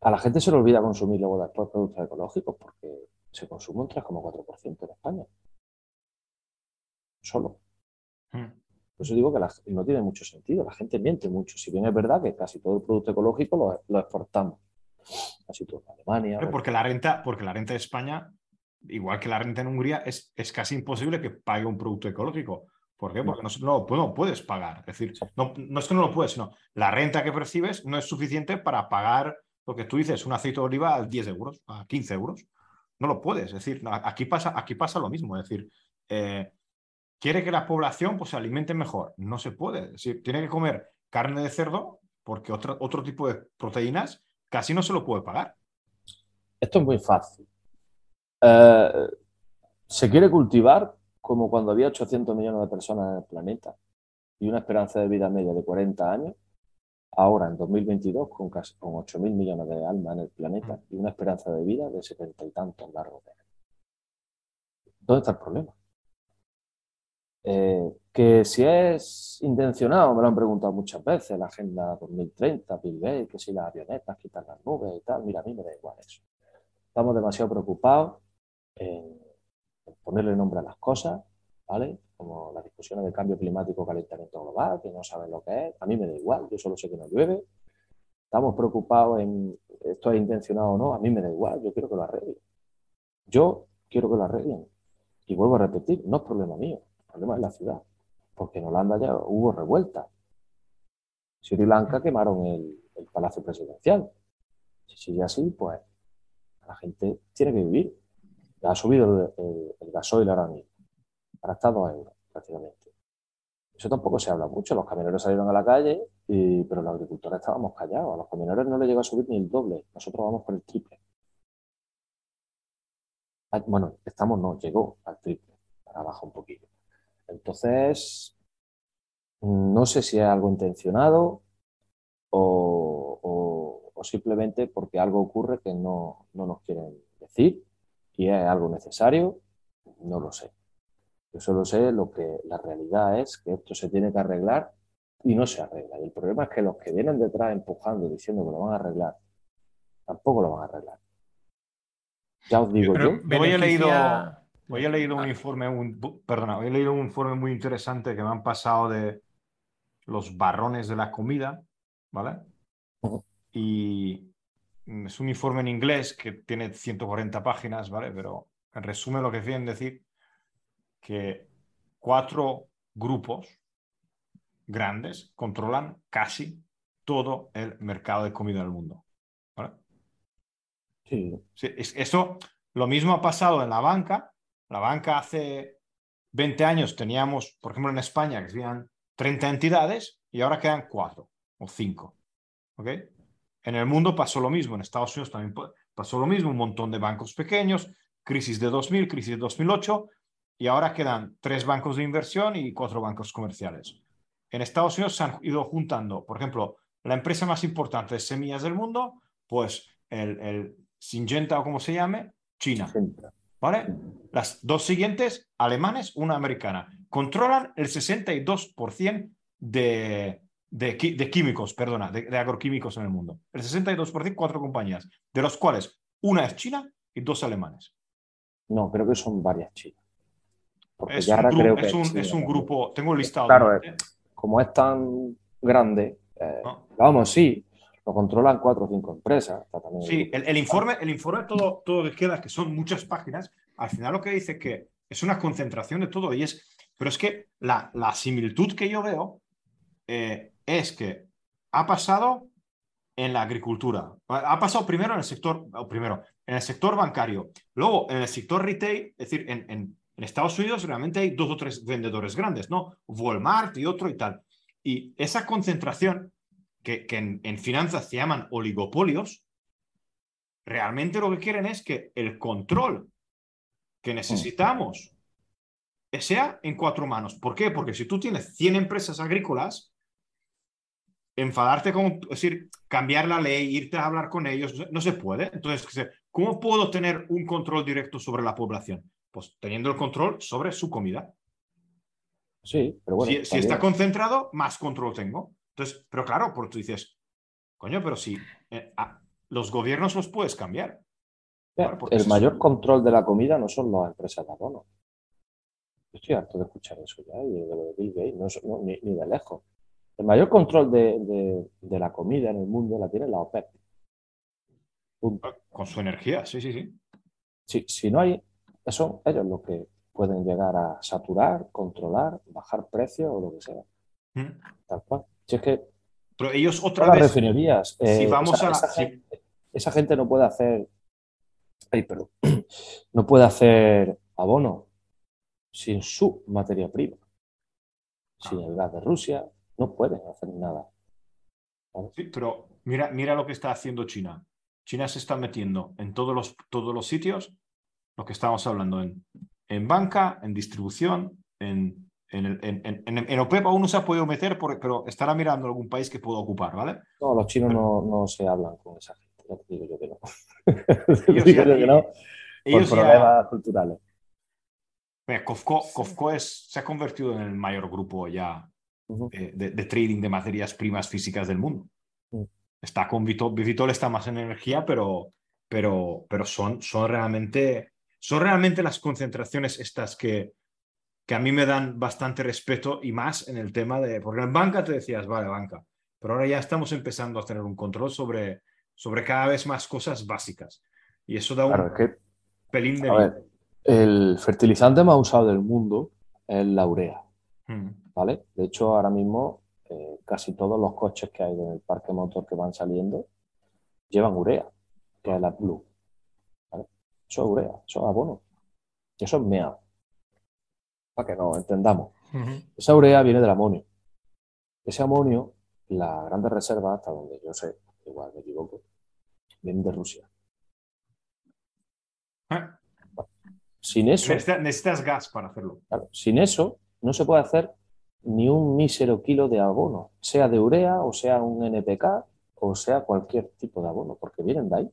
S3: a la gente se le olvida consumir luego después productos ecológicos porque se consume un 3,4% en España. Solo. Hmm. Por eso digo que no tiene mucho sentido. La gente miente mucho. Si bien es verdad que casi todo el producto ecológico lo, exportamos. Casi todo Alemania.
S2: porque la renta, porque la renta de España, igual que la renta en Hungría, es, es casi imposible que pague un producto ecológico. ¿Por qué? Porque no, no, puedes pagar. Es decir, no, no, es que no lo puedes, sino la renta que percibes no es suficiente para pagar lo que tú dices, un aceite de oliva a 10 euros, a 15 euros. No lo puedes. Es decir, aquí pasa, aquí pasa lo mismo. Es decir, eh, quiere que la población pues, se alimente mejor. No se puede. Es decir, tiene que comer carne de cerdo porque otro, otro tipo de proteínas casi no se lo puede pagar.
S3: Esto es muy fácil. Eh, se quiere cultivar como cuando había 800 millones de personas en el planeta y una esperanza de vida media de 40 años, ahora en 2022 con casi con 8.000 millones de almas en el planeta y una esperanza de vida de 70 y tantos largos. ¿Dónde está el problema? Eh, que si es intencionado, me lo han preguntado muchas veces, la Agenda 2030, Bill Gates, que si las avionetas quitan las nubes y tal, mira, a mí me da igual eso. Estamos demasiado preocupados en, ponerle nombre a las cosas, ¿vale? Como las discusiones de cambio climático, calentamiento global, que no saben lo que es, a mí me da igual, yo solo sé que no llueve. Estamos preocupados en esto es intencionado o no, a mí me da igual, yo quiero que lo arreglen. Yo quiero que lo arreglen. Y vuelvo a repetir, no es problema mío problema es la ciudad, porque en Holanda ya hubo revuelta. Sri Lanka quemaron el, palacio presidencial. Si sigue así, pues la gente tiene que vivir. Ha subido el, gasoil ahora mismo. Ahora está a dos euros prácticamente. Eso tampoco se habla mucho. Los camioneros salieron a la calle, y, pero los agricultores estábamos callados. A los camioneros no les llegó a subir ni el doble. Nosotros vamos por el triple. Ah, bueno, estamos, no, llegó al triple. Para abajo un poquito. Entonces, no sé si es algo intencionado o, simplemente porque algo ocurre que no, nos quieren decir y es algo necesario, no lo sé. Yo solo sé lo que la realidad es que esto se tiene que arreglar y no se arregla. Y el problema es que los que vienen detrás empujando, diciendo que lo van a arreglar, tampoco lo van a arreglar. Ya os digo yo.
S2: Hoy he leído, Hoy he leído un ah. informe, un, perdona, he leído un informe muy interesante que me han pasado de los barrones de la comida, ¿vale? Y es un informe en inglés que tiene 140 páginas, ¿vale? Pero en resumen lo que quieren decir que cuatro grupos grandes controlan casi todo el mercado de comida del mundo. ¿vale? Sí. sí eso, lo mismo ha pasado en la banca, la banca hace 20 años teníamos, por ejemplo, en España, que serían 30 entidades y ahora quedan 4 o 5. ¿Ok? En el mundo pasó lo mismo, en Estados Unidos también pasó lo mismo, un montón de bancos pequeños, crisis de 2000, crisis de 2008, y ahora quedan tres bancos de inversión y cuatro bancos comerciales. En Estados Unidos se han ido juntando, por ejemplo, la empresa más importante de semillas del mundo, pues el, el Syngenta o como se llame, China. ¿Vale? Las dos siguientes, alemanes, una americana, controlan el 62% de, de, químicos, perdona, de, agroquímicos en el mundo. El 62%, cuatro compañías, de los cuales una es China y dos alemanes.
S3: No, creo que son varias chinas.
S2: es, un, creo que es, un, grupo, tengo listado.
S3: Claro, eh, como es tan grande, eh, ah. vamos, sí, lo controlan cuatro o cinco empresas.
S2: Sí, el, informe, el informe todo, todo que queda, que son muchas páginas, al final lo que dice que es una concentración de todo y es, pero es que la, la similitud que yo veo eh, es que ha pasado en la agricultura, ha pasado primero en el sector, primero, en el sector bancario, luego en el sector retail, es decir, en, en, en Estados Unidos realmente hay dos o tres vendedores grandes, ¿no? Walmart y otro y tal. Y esa concentración que, en, finanzas se llaman oligopolios, realmente lo que quieren es que el control que necesitamos sea en cuatro manos. ¿Por qué? Porque si tú tienes 100 empresas agrícolas, enfadarte con, es decir, cambiar la ley, irte a hablar con ellos, no se puede. Entonces, ¿cómo puedo tener un control directo sobre la población? Pues teniendo el control sobre su comida.
S3: Sí, pero bueno.
S2: Si, está concentrado, más control tengo. Entonces, pero claro, porque tú dices, coño, pero si eh, los gobiernos los puedes cambiar.
S3: el mayor control de la comida no son las empresas de abono. Estoy harto de escuchar eso ya y de Bill Gates, ni, ni de lejos. El mayor control de, la comida en el mundo la tiene la OPEP.
S2: Con su energía, sí, sí, sí.
S3: Si, si no hay, son ellos los que pueden llegar a saturar, controlar, bajar precios o lo que sea. Mm. Tal cual. Si es que.
S2: Pero ellos otra vez.
S3: Las refinerías.
S2: si eh, vamos a.
S3: Esa, gente, esa, gente, no puede hacer. Ay, perdón. (clears throat) No puede hacer abono sin su materia prima. Sin el gas de Rusia, no pueden hacer nada.
S2: Sí, pero mira, mira lo que está haciendo China. China se está metiendo en todos los, todos los sitios, lo que estamos hablando, en, en banca, en distribución, en, en, en, en, OPEP aún no se ha podido meter, pero estará mirando algún país que pueda ocupar, ¿vale?
S3: No, los chinos no, no, se hablan con esa gente, ya te digo yo que no. (laughs) Ellos digo yo que no, por problemas culturales.
S2: Cofco, es, se ha convertido en el mayor grupo ya eh, de, trading de materias primas físicas del mundo. Mm. Está con Vitol, Vitol está más en energía, pero, pero, pero son, son, realmente, son realmente las concentraciones estas que, que a mí me dan bastante respeto y más en el tema de, porque en banca te decías, vale, banca, pero ahora ya estamos empezando a tener un control sobre, sobre cada vez más cosas básicas. Y eso da un pelín de...
S3: A el fertilizante más usado del mundo es la urea. Mm. De hecho, ahora mismo eh, casi todos los coches que hay en el parque motor que van saliendo llevan urea, que es la Blue. Eso es urea, eso es abono. Eso es MEA. Para que nos entendamos. Esa urea viene del amonio. Ese amonio, la grande reserva, hasta donde yo sé, igual me equivoco, viene de Rusia.
S2: Ah.
S3: Sin eso.
S2: Necesitas, gas para hacerlo.
S3: sin eso, no se puede hacer ni un mísero kilo de abono, sea de urea o sea un NPK o sea cualquier tipo de abono, porque vienen de ahí.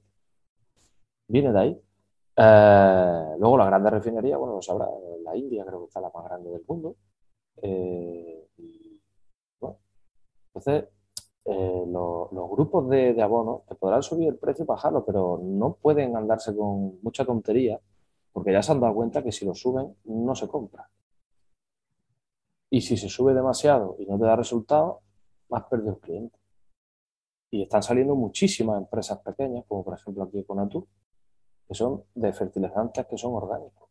S3: Viene de ahí. Eh, luego la grande refinería, bueno, lo sabrá, la India creo que está la más grande del mundo. Eh, entonces, eh, los grupos de, de abono te podrán subir el precio y bajarlo, pero no pueden andarse con mucha tontería, porque ya se han dado cuenta que si lo suben no se compra. Y si se sube demasiado y no te da resultado, más perdido el cliente. Y están saliendo muchísimas empresas pequeñas, como por ejemplo aquí con Atur, que son de fertilizantes que son orgánicos.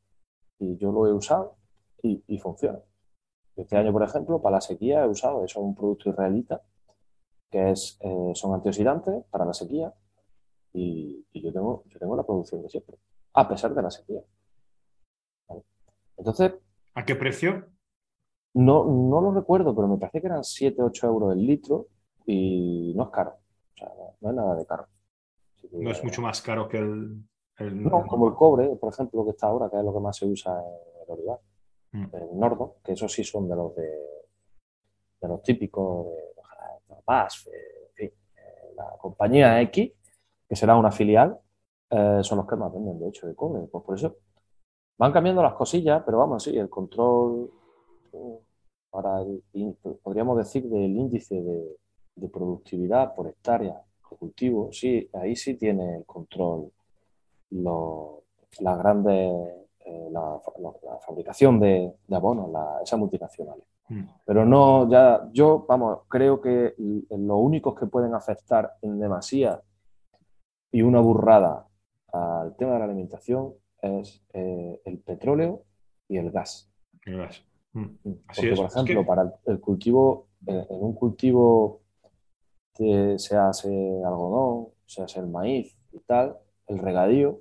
S3: Y yo lo he usado y, funciona. Este año, por ejemplo, para la sequía he usado, eso es un producto israelita, que es, eh, son antioxidantes para la sequía y, yo, tengo, yo tengo la producción de siempre, a pesar de la sequía. Entonces...
S2: ¿A qué precio?
S3: No, no lo recuerdo, pero me parece que eran 7, 8 euros el litro y no es caro. O sea, no, es nada de caro.
S2: no es mucho más caro que el,
S3: No, como el cobre, por ejemplo, que está ahora, que es lo que más se usa en el olivar. Mm. El Nordo, que esos sí son de los de, de los típicos de, BASF, en fin, eh, la compañía X, que será una filial, eh, son los que más venden, de hecho, de cobre. Pues por eso van cambiando las cosillas, pero vamos, sí, el control para el, podríamos decir, del índice de, productividad por hectárea de cultivo, sí, ahí sí tiene el control las grandes, eh, la, fabricación de, abonos, esas multinacionales. Mm. Pero no, ya, yo, vamos, creo que los únicos que pueden afectar en demasía y una burrada al tema de la alimentación es eh, el petróleo y el gas.
S2: El gas.
S3: Mm. Mm. Porque, por ejemplo, para el cultivo, en un cultivo que se hace algodón, se hace el maíz y tal, el regadío,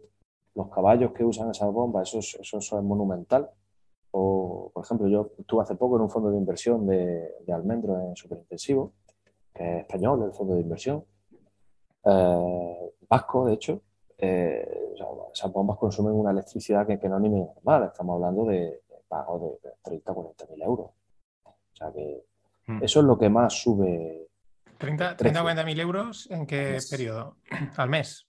S3: los caballos que usan esas bombas, eso, eso, es monumental. O, por ejemplo, yo estuve hace poco en un fondo de inversión de, de almendro en superintensivo, que es español, el fondo de inversión, eh, vasco, de hecho. Eh, esas bombas consumen una electricidad que, que no es ni normal, estamos hablando de, pago de 30 o 40 mil euros. O sea que mm. eso es lo que más sube
S1: 30, 30 40 mil euros en qué periodo? (clears throat) ¿Al mes?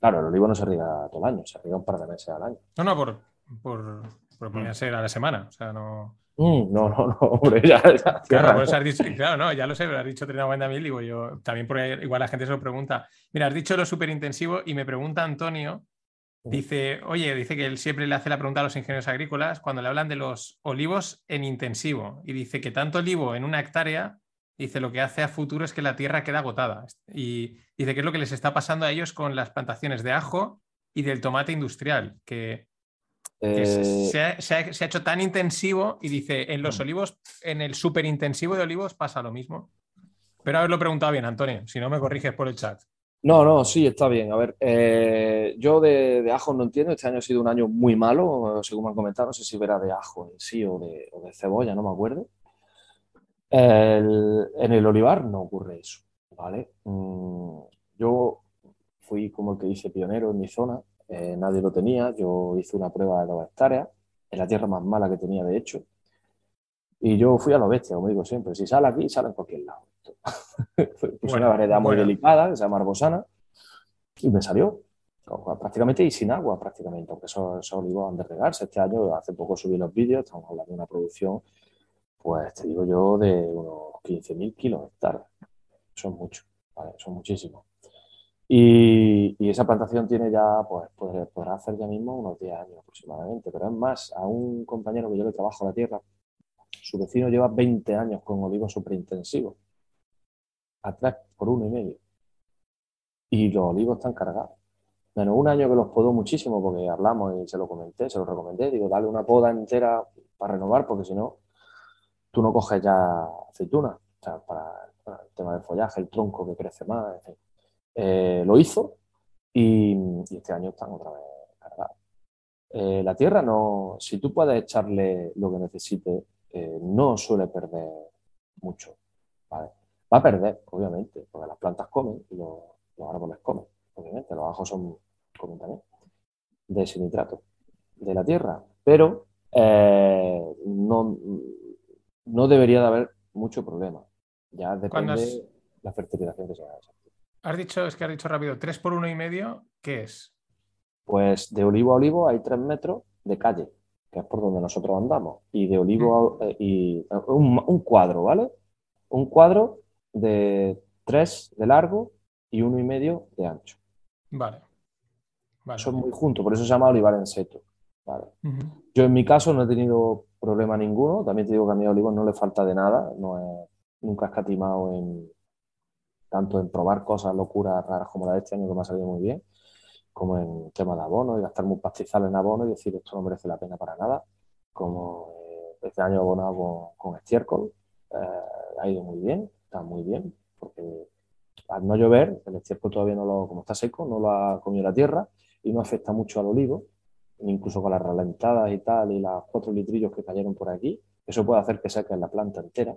S3: Claro, el olivo no se riega todo el año, se riega un par de meses al año.
S1: No, no, por, por, por podría ser a la semana. O sea, no.
S3: Mm, no, no, no, hombre, ya, ya,
S1: Claro, pues has dicho, claro, no, ya lo sé, pero has dicho 30 40 mil, digo yo, también porque igual la gente se lo pregunta. Mira, has dicho lo súper intensivo y me pregunta Antonio, dice, oye, dice que él siempre le hace la pregunta a los ingenieros agrícolas cuando le hablan de los olivos en intensivo y dice que tanto olivo en una hectárea dice lo que hace a futuro es que la tierra queda agotada. Y dice que es lo que les está pasando a ellos con las plantaciones de ajo y del tomate industrial, que, que se,
S3: Eh,
S1: se ha, se ha- se ha hecho tan intensivo y dice, en los olivos, en el súper intensivo de olivos pasa lo mismo. Pero haberlo preguntado bien, Antonio, si no me corriges por el chat.
S3: No, no, sí, está bien. A ver, eh, yo de, de ajo no entiendo. Este año ha sido un año muy malo, según me han comentado. No sé si verá de ajo en sí o de, o de cebolla, no me acuerdo. El- en el olivar no ocurre eso, ¿vale? Mm, yo fui como el que dice pionero en mi zona. eh, nadie lo tenía. Yo hice una prueba de dos hectáreas, en la tierra más mala que tenía, de hecho. Y yo fui a lo bestia, como digo siempre. Si sale aquí, sale en cualquier lado. (laughs) Puse
S1: Bueno,
S3: una variedad muy
S1: bueno.
S3: delicada, que se llama arbosana, y me salió. Prácticamente y sin agua, prácticamente, aunque esos, esos olivos han de regarse. Este año, hace poco subí los vídeos, estamos hablando de una producción, pues te digo yo, de unos 15.000 kilos de hectárea. Son muchos, ¿vale? Son muchísimos. Y, esa plantación tiene ya, pues podrá, hacer ya mismo unos 10 años aproximadamente. Pero es más, a un compañero que yo le trabajo la tierra, su vecino lleva 20 años con olivos superintensivos, a 3 por uno y medio. Y los olivos están cargados. Menos un año que los podó muchísimo porque hablamos y se lo comenté, se lo recomendé. Digo, dale una poda entera para renovar porque si no, tú no coges ya aceitunas. O sea, para, el tema del follaje, el tronco que crece más, en fin. Eh, lo hizo y, y este año están otra vez cargados. Eh, la tierra no, si tú puedes echarle lo que necesite, eh, no suele perder mucho. ¿vale? Va a perder, obviamente, porque las plantas comen y los, los árboles comen, obviamente, los ajos son, comen también, de ese de la tierra, pero eh, no, no debería de haber mucho problema. Ya depende
S1: has-
S3: la fertilización que se haga.
S1: Has dicho, es que has dicho rápido, 3 por uno y medio, ¿qué es?
S3: Pues de olivo a olivo hay tres metros de calle, que es por donde nosotros andamos. Y de olivo a, eh, y eh, un, un cuadro, ¿vale? Un cuadro de tres de largo y uno y medio de ancho.
S1: Vale. Vale.
S3: Son muy juntos, por eso se llama olivar en seto. Yo en mi caso no he tenido problema ninguno. También te digo que a mi olivo no le falta de nada. No he, nunca he escatimado en tanto en probar cosas locuras raras como la de este año que me ha salido muy bien, como en tema de abono y gastarme un pastizal en abono y decir esto no merece la pena para nada. Como eh, este año abonado con, con estiércol, eh, ha ido muy bien, está muy bien, porque al no llover, el estiércol todavía no lo, como está seco, no lo ha comido la tierra y no afecta mucho al olivo incluso con las ralentadas y tal, y los cuatro litrillos que cayeron por aquí, eso puede hacer que seque la planta entera,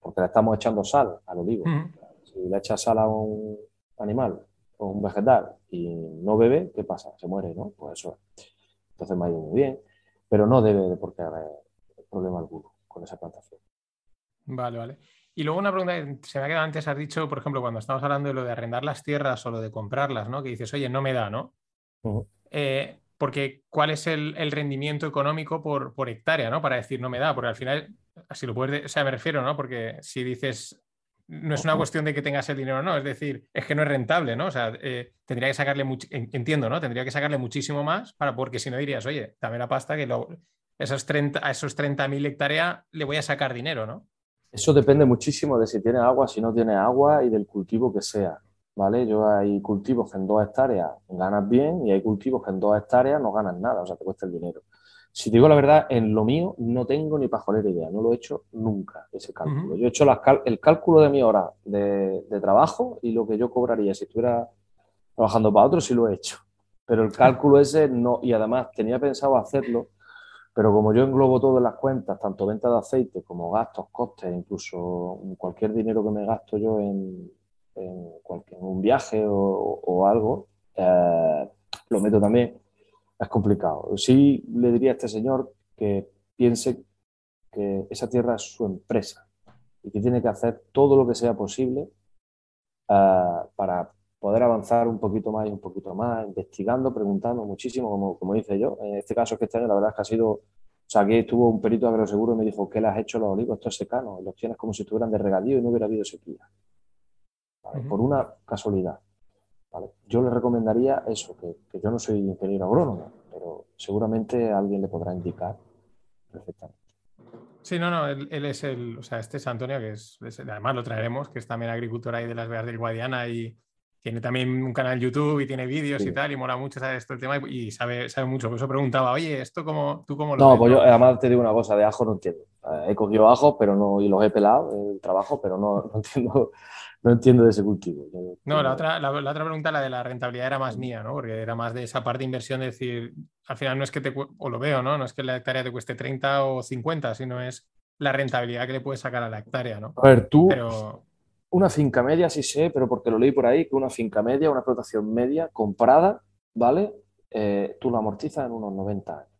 S3: porque le estamos echando sal al olivo.
S1: Ujú.
S3: Si le echas sal a un animal o un vegetal y no bebe, ¿qué pasa? Se muere, ¿no? Pues eso es. Entonces me ha ido muy bien, pero no debe de por qué haber problema alguno con esa plantación.
S1: Vale, vale. Y luego una pregunta que se me ha quedado antes, has dicho, por ejemplo, cuando estamos hablando de lo de arrendar las tierras o lo de comprarlas, ¿no? Que dices, oye, no me da, ¿no? Eh, porque ¿cuál es el, el rendimiento económico por, por hectárea, ¿no? Para decir, no me da, porque al final, así lo puedes, de- o sea, me refiero, ¿no? Porque si dices, no es una cuestión de que tengas el dinero o no, es decir, es que no es rentable, ¿no? O sea, eh, tendría que sacarle, entiendo, ¿no? Tendría que sacarle muchísimo más para, porque si no dirías, oye, dame la pasta que lo- esos 30, a esos 30.000 hectáreas le voy a sacar dinero, ¿no?
S3: Eso depende muchísimo de si tiene agua, si no tiene agua y del cultivo que sea. ¿Vale? Yo hay cultivos que en dos hectáreas ganas bien y hay cultivos que en dos hectáreas no ganas nada, o sea, te cuesta el dinero. Si te digo la verdad, en lo mío no tengo ni pajolera idea, no lo he hecho nunca ese cálculo. Yo he hecho las cal- el cálculo de mi hora de, de trabajo y lo que yo cobraría si estuviera trabajando para otro, sí lo he hecho. Pero el cálculo ese no, y además tenía pensado hacerlo, pero como yo englobo todo en las cuentas, tanto venta de aceite como gastos, costes, incluso cualquier dinero que me gasto yo en, en, en un viaje o, o algo, eh, lo meto también. Es complicado. Sí le diría a este señor que piense que esa tierra es su empresa, y que tiene que hacer todo lo que sea posible uh, para poder avanzar un poquito más y un poquito más, investigando, preguntando muchísimo, como, como hice yo. En este caso, es que este año la verdad es que ha sido, o sea, aquí estuvo un perito agroseguro y me dijo, ¿qué le has hecho los olivos? Esto es secano, los tienes como si estuvieran de regadío y no hubiera habido sequía. ¿Vale? Uh -huh. Por una casualidad. ¿vale? Yo le recomendaría eso, que, que, yo no soy ingeniero agrónomo, pero seguramente alguien le podrá indicar perfectamente.
S1: Sí, no, no, él, él, es el, o sea, este es Antonio, que es, es, además lo traeremos, que es también agricultor ahí de las Vegas del Guadiana y tiene también un canal YouTube y tiene vídeos sí. y tal, y mola mucho saber esto el tema y, sabe, sabe mucho. Por eso preguntaba, oye, ¿esto cómo, tú cómo lo
S3: No,
S1: ves?
S3: pues yo además te digo una cosa, de ajo no entiendo. He cogido ajo pero no, y los he pelado, el trabajo, pero no, (laughs) no entiendo no entiendo de ese cultivo.
S1: No, la otra, la, la, otra pregunta, la de la rentabilidad, era más mía, ¿no? Porque era más de esa parte de inversión, de decir, al final no es que te, o lo veo, ¿no? No es que la hectárea te cueste 30 o 50, sino es la rentabilidad que le puedes sacar a la hectárea, ¿no?
S3: A ver, tú,
S1: Pero...
S3: una finca media, sí sé, pero porque lo leí por ahí, que una finca media, una explotación media comprada, ¿vale? Eh, tú la amortizas en unos 90 años.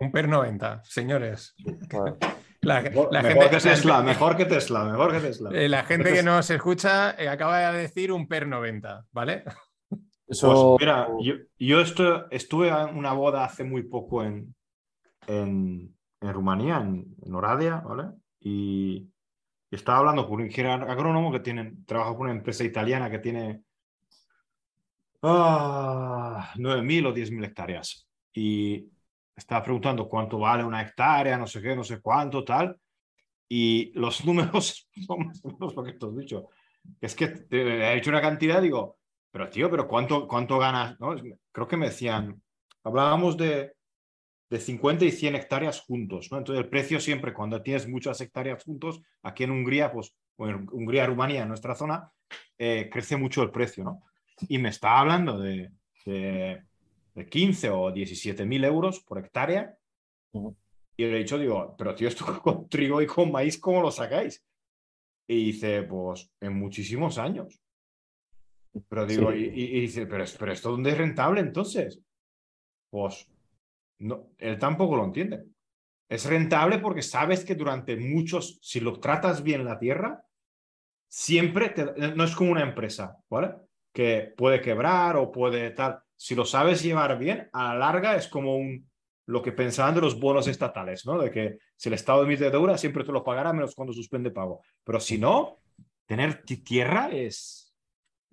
S1: Un PER 90, señores.
S3: Bueno.
S1: La,
S2: mejor,
S1: la
S2: mejor
S1: gente,
S2: que Tesla, mejor que Tesla, mejor que Tesla.
S1: Eh, la gente que nos escucha eh, acaba de decir un PER 90, ¿vale?
S2: Eso... Pues mira, yo, yo estuve en una boda hace muy poco en, en, en Rumanía, en, en, Oradea, ¿vale? Y estaba hablando con un ingeniero agrónomo que tiene, trabaja con una empresa italiana que tiene ah, 9.000 o 10.000 hectáreas. Y estaba preguntando cuánto vale una hectárea, no sé qué, no sé cuánto, tal. Y los (laughs) números son más o menos lo que te has dicho. Es que he hecho una cantidad, digo, pero tío, pero ¿cuánto, cuánto ganas? ¿No? Creo que me decían, hablábamos de, de 50 y 100 hectáreas juntos, ¿no? Entonces el precio siempre, cuando tienes muchas hectáreas juntos, aquí en Hungría, pues, o en Hungría, Rumanía, en nuestra zona, eh, crece mucho el precio, ¿no? Y me estaba hablando de, de de 15 o 17 mil euros por hectárea. Uh -huh. Y le he dicho, digo, pero tío, esto (laughs) con trigo y con maíz, ¿cómo lo sacáis? Y dice, pues en muchísimos años. Pero digo, sí. y, y, dice, pero, pero esto dónde es rentable entonces? Pues no, él tampoco lo entiende. Es rentable porque sabes que durante muchos, si lo tratas bien la tierra, siempre te, no es como una empresa, ¿vale? Que puede quebrar o puede tal si lo sabes llevar bien, a la larga es como un, lo que pensaban de los bonos estatales, ¿no? De que si el Estado emite deuda, siempre te lo pagará menos cuando suspende pago. Pero si no, tener tierra es...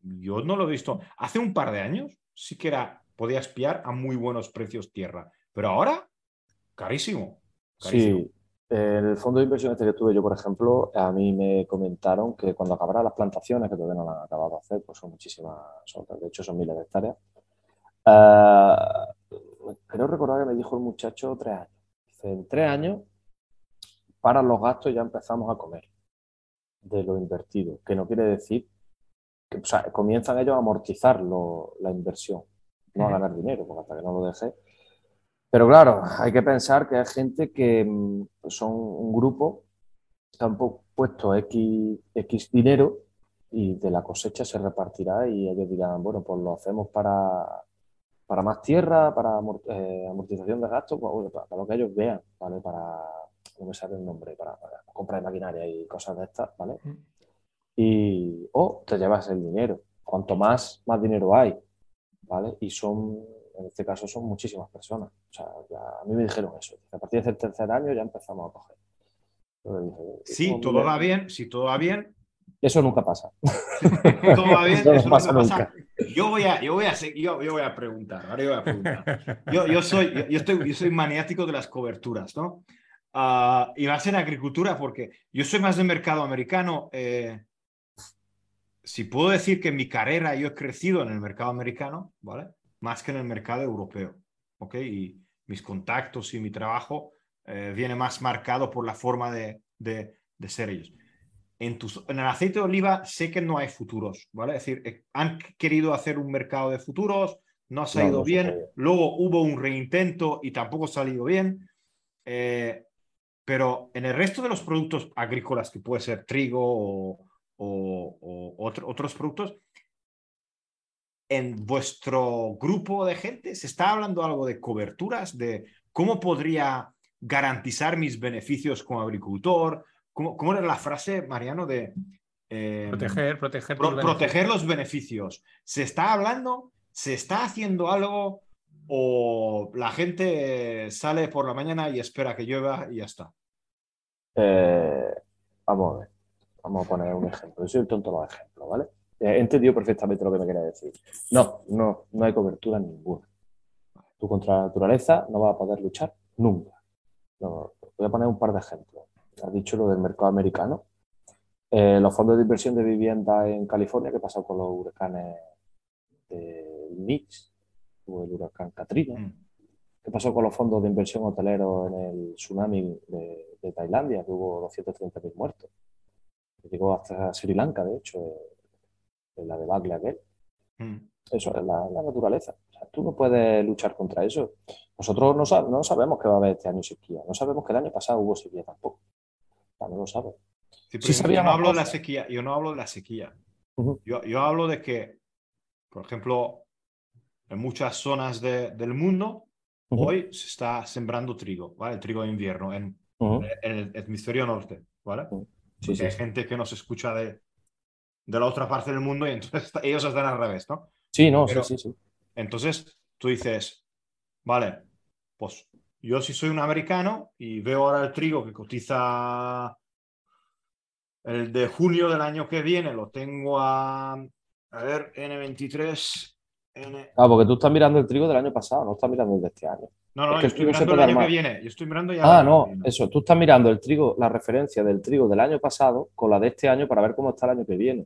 S2: Yo no lo he visto. Hace un par de años sí que era, podías pillar a muy buenos precios tierra. Pero ahora, carísimo. carísimo.
S3: Sí. El fondo de inversión este que tuve yo, por ejemplo, a mí me comentaron que cuando acabará las plantaciones, que todavía no las han acabado de hacer, pues son muchísimas, son, de hecho son miles de hectáreas, Uh, creo recordar que me dijo el muchacho tres años. Dice, en tres años, para los gastos ya empezamos a comer de lo invertido, que no quiere decir que o sea, comienzan ellos a amortizar lo, la inversión, no a ganar dinero, porque hasta que no lo deje. Pero claro, hay que pensar que hay gente que mm, son un grupo que han puesto X, X dinero y de la cosecha se repartirá y ellos dirán, bueno, pues lo hacemos para, para más tierra, para eh, amortización de gastos, pues, para, para, lo que ellos vean, ¿vale? Para, no me sale el nombre, para, para compra de maquinaria y cosas de estas, ¿vale? Y, o te llevas el dinero. Cuanto más, más dinero hay, ¿vale? Y son, en este caso, son muchísimas personas. O sea, ya, a mí me dijeron eso. A partir del tercer año ya empezamos a coger.
S2: Sí, todo va bien, si todo va bien,
S3: eso nunca pasa. (laughs)
S2: Todo va bien, (laughs) eso, eso no pasa, nunca pasa. Yo voy a, yo voy a, yo, yo voy a preguntar, ahora yo voy a preguntar. Yo, yo, soy, yo, yo, estoy, yo soy maniático de las coberturas, ¿no? Uh, y va a ser agricultura porque yo soy más del mercado americano. Eh, si puedo decir que en mi carrera yo he crecido en el mercado americano, ¿vale? Más que en el mercado europeo, ¿ok? Y mis contactos y mi trabajo eh, viene más marcado por la forma de, de, de ser ellos en, tus, en, el aceite de oliva sé que no hay futuros, ¿vale? Es decir, eh, han querido hacer un mercado de futuros, no ha salido no, no bien, luego hubo un reintento y tampoco ha salido bien, eh, pero en el resto de los productos agrícolas, que puede ser trigo o, o, o otro, otros productos, en vuestro grupo de gente se está hablando algo de coberturas, de cómo podría garantizar mis beneficios como agricultor, ¿cómo, cómo era la frase, Mariano, de... eh,
S1: Proteger, proteger.
S2: pro- proteger los beneficios. ¿Se está hablando? ¿Se está haciendo algo? ¿O la gente sale por la mañana y espera que llueva y ya está?
S3: Eh, vamos a ver, vamos a poner un ejemplo. Yo soy el tonto de los ejemplos, ¿vale? He entendido perfectamente lo que me quería decir. No, no, no hay cobertura ninguna. Tú contra la naturaleza no vas a poder luchar nunca. No, voy a poner un par de ejemplos. Has dicho lo del mercado americano. Eh, los fondos de inversión de vivienda en California, ¿qué pasó con los huracanes de Mitch o el huracán Katrina?
S2: Mm.
S3: ¿Qué pasó con los fondos de inversión hoteleros en el tsunami de, de Tailandia, que hubo 230.000 muertos? Que llegó hasta Sri Lanka, de hecho, eh, en la debacle aquel.
S2: Mm.
S3: Eso es la, la naturaleza. O sea, tú no puedes luchar contra eso. Nosotros no, sab- no sabemos que va a haber este año sequía. No sabemos que el año pasado hubo sequía tampoco. O sea, no lo sabes.
S2: Sí,
S3: Sí
S2: yo no hablo de la sequía. Yo no hablo de la sequía.
S3: Ujú.
S2: Yo, yo hablo de que, por ejemplo, en muchas zonas de- del mundo
S3: Ujú.
S2: hoy se está sembrando trigo, ¿vale? El trigo de invierno en,
S3: Ujú.
S2: en el hemisferio norte, ¿vale?
S3: Sí,
S2: hay
S3: sí.
S2: gente que nos escucha de, de la otra parte del mundo y entonces (laughs) ellos están al revés, ¿no?
S3: Sí, no,
S2: Pero-
S3: sí, sí, sí.
S2: Entonces tú dices, vale, pues yo si soy un americano y veo ahora el trigo que cotiza el de junio del año que viene, lo tengo a, a ver, N23, N...
S3: Ah, porque tú estás mirando el trigo del año pasado, no estás mirando el de este año.
S2: No, no,
S3: Es que
S2: yo estoy mirando el año que viene, yo estoy mirando ya...
S3: Ah, no,
S2: viene.
S3: eso. Tú estás mirando el trigo, la referencia del trigo del año pasado con la de este año para ver cómo está el año que viene.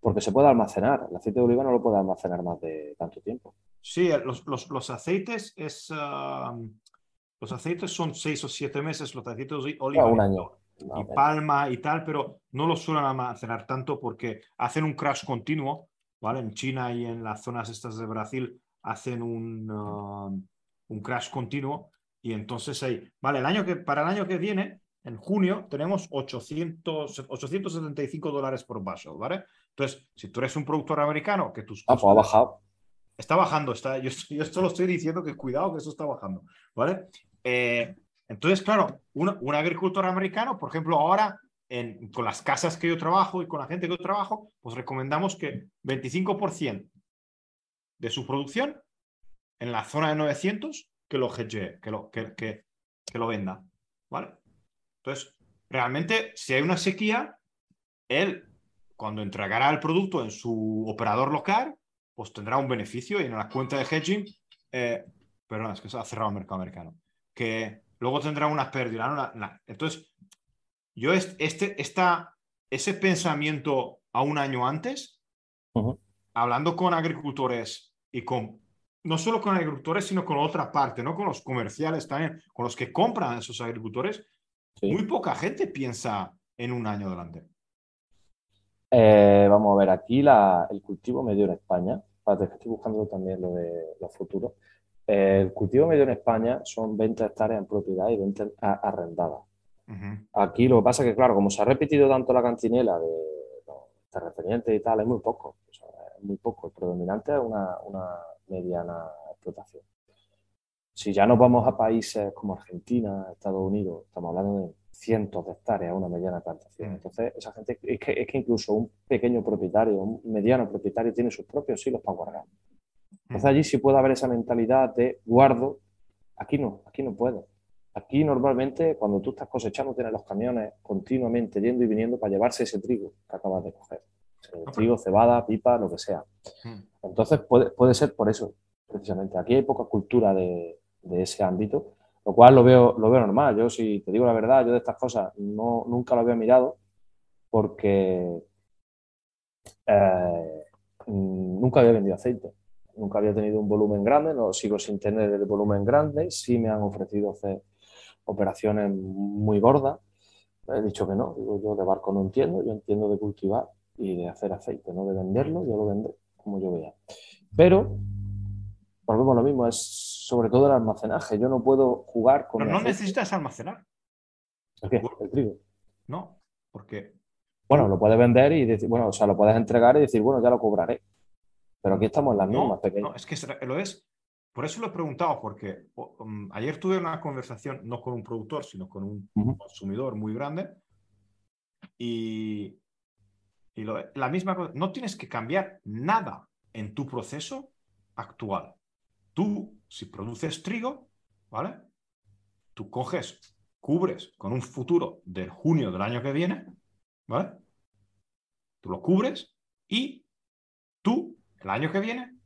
S3: Porque se puede almacenar. El aceite de oliva no lo puede almacenar más de tanto tiempo.
S2: Sí, los, los, los aceites es... ah, los aceites son seis o siete meses, los aceites de oliva.
S3: Ah, un año. más o
S2: y palma y tal, pero no lo suelen almacenar tanto porque hacen un crash continuo, ¿vale? En China y en las zonas estas de Brasil hacen un, uh, un crash continuo y entonces ahí, ¿vale? El año que, para el año que viene, en junio, tenemos 800, 875 dólares por vaso, ¿vale? Entonces, si tú eres un productor americano, que tus
S3: Ah, pues ha bajado.
S2: Está bajando, está, yo, yo esto lo estoy diciendo que cuidado que eso está bajando, ¿vale? Eh, entonces, claro, un, un agricultor americano, por ejemplo, ahora en- con las casas que yo trabajo y con la gente que yo trabajo, pues recomendamos que 25% de su producción en la zona de 900 que lo hedgee, que lo, que, que- que lo venda, ¿vale? Entonces, realmente, si hay una sequía, él, cuando entregará el producto en su operador local, pues tendrá un beneficio y en la cuenta de hedging, eh, perdón, es que se ha cerrado el mercado americano, que luego tendrá una pérdida. ¿no? La- la- entonces, yo es- este, esta, ese pensamiento a un año antes,
S3: Ujú.
S2: hablando con agricultores y con, no solo con agricultores, sino con otra parte, ¿no? Con los comerciales también, con los que compran a esos agricultores,
S3: Sí.
S2: muy poca gente piensa en un año adelante.
S3: Eh, vamos a ver, aquí la- el cultivo medio en España, espérate, que estoy buscando también lo de los futuros. Eh, el cultivo medio en España son 20 hectáreas en propiedad y 20 a- arrendadas. Aquí lo que pasa es que, claro, como se ha repetido tanto la cantinela de los terratenientes y tal, es muy poco. O sea, es muy poco. El predominante es una, una mediana explotación. Si ya nos vamos a países como Argentina, Estados Unidos, estamos hablando de cientos de hectáreas, una mediana plantación. Entonces, esa gente, es que, es que incluso un pequeño propietario, un mediano propietario, tiene sus propios hilos para guardar. Entonces, allí sí puede haber esa mentalidad de guardo. Aquí no, aquí no puede. Aquí normalmente cuando tú estás cosechando tienes los camiones continuamente yendo y viniendo para llevarse ese trigo que acabas de coger.
S2: Ok.
S3: trigo, cebada, pipa, lo que sea.
S2: Mm.
S3: Entonces puede, puede ser por eso, precisamente. Aquí hay poca cultura de, de ese ámbito, lo cual lo veo, lo veo normal. Yo, si te digo la verdad, yo de estas cosas no, nunca lo había mirado porque eh, nunca había vendido aceite. Nunca había tenido un volumen grande, no sigo sin tener el volumen grande. Sí me han ofrecido hacer operaciones muy gordas. He dicho que no, digo yo de barco no entiendo, yo entiendo de cultivar y de hacer aceite, no de venderlo, yo lo vendo como yo vea. Pero, volvemos a lo mismo, es sobre todo el almacenaje. Yo no puedo jugar con
S2: Pero no
S3: aceite.
S2: necesitas almacenar,
S3: ¿El qué? El trigo.
S2: ¿no? Porque
S3: Bueno, lo puedes vender y decir, bueno, o sea, lo puedes entregar y decir, bueno, ya lo cobraré. Pero aquí estamos en las
S2: no,
S3: normas pequeñas.
S2: no, es que lo es. Por eso lo he preguntado, porque um, ayer tuve una conversación no con un productor, sino con un consumidor muy grande, Y, y la misma cosa, no tienes que cambiar nada en tu proceso actual. Tú, si produces trigo, ¿vale? Tú coges, cubres con un futuro de junio del año que viene, ¿vale? Tú lo cubres y tú, el año que viene,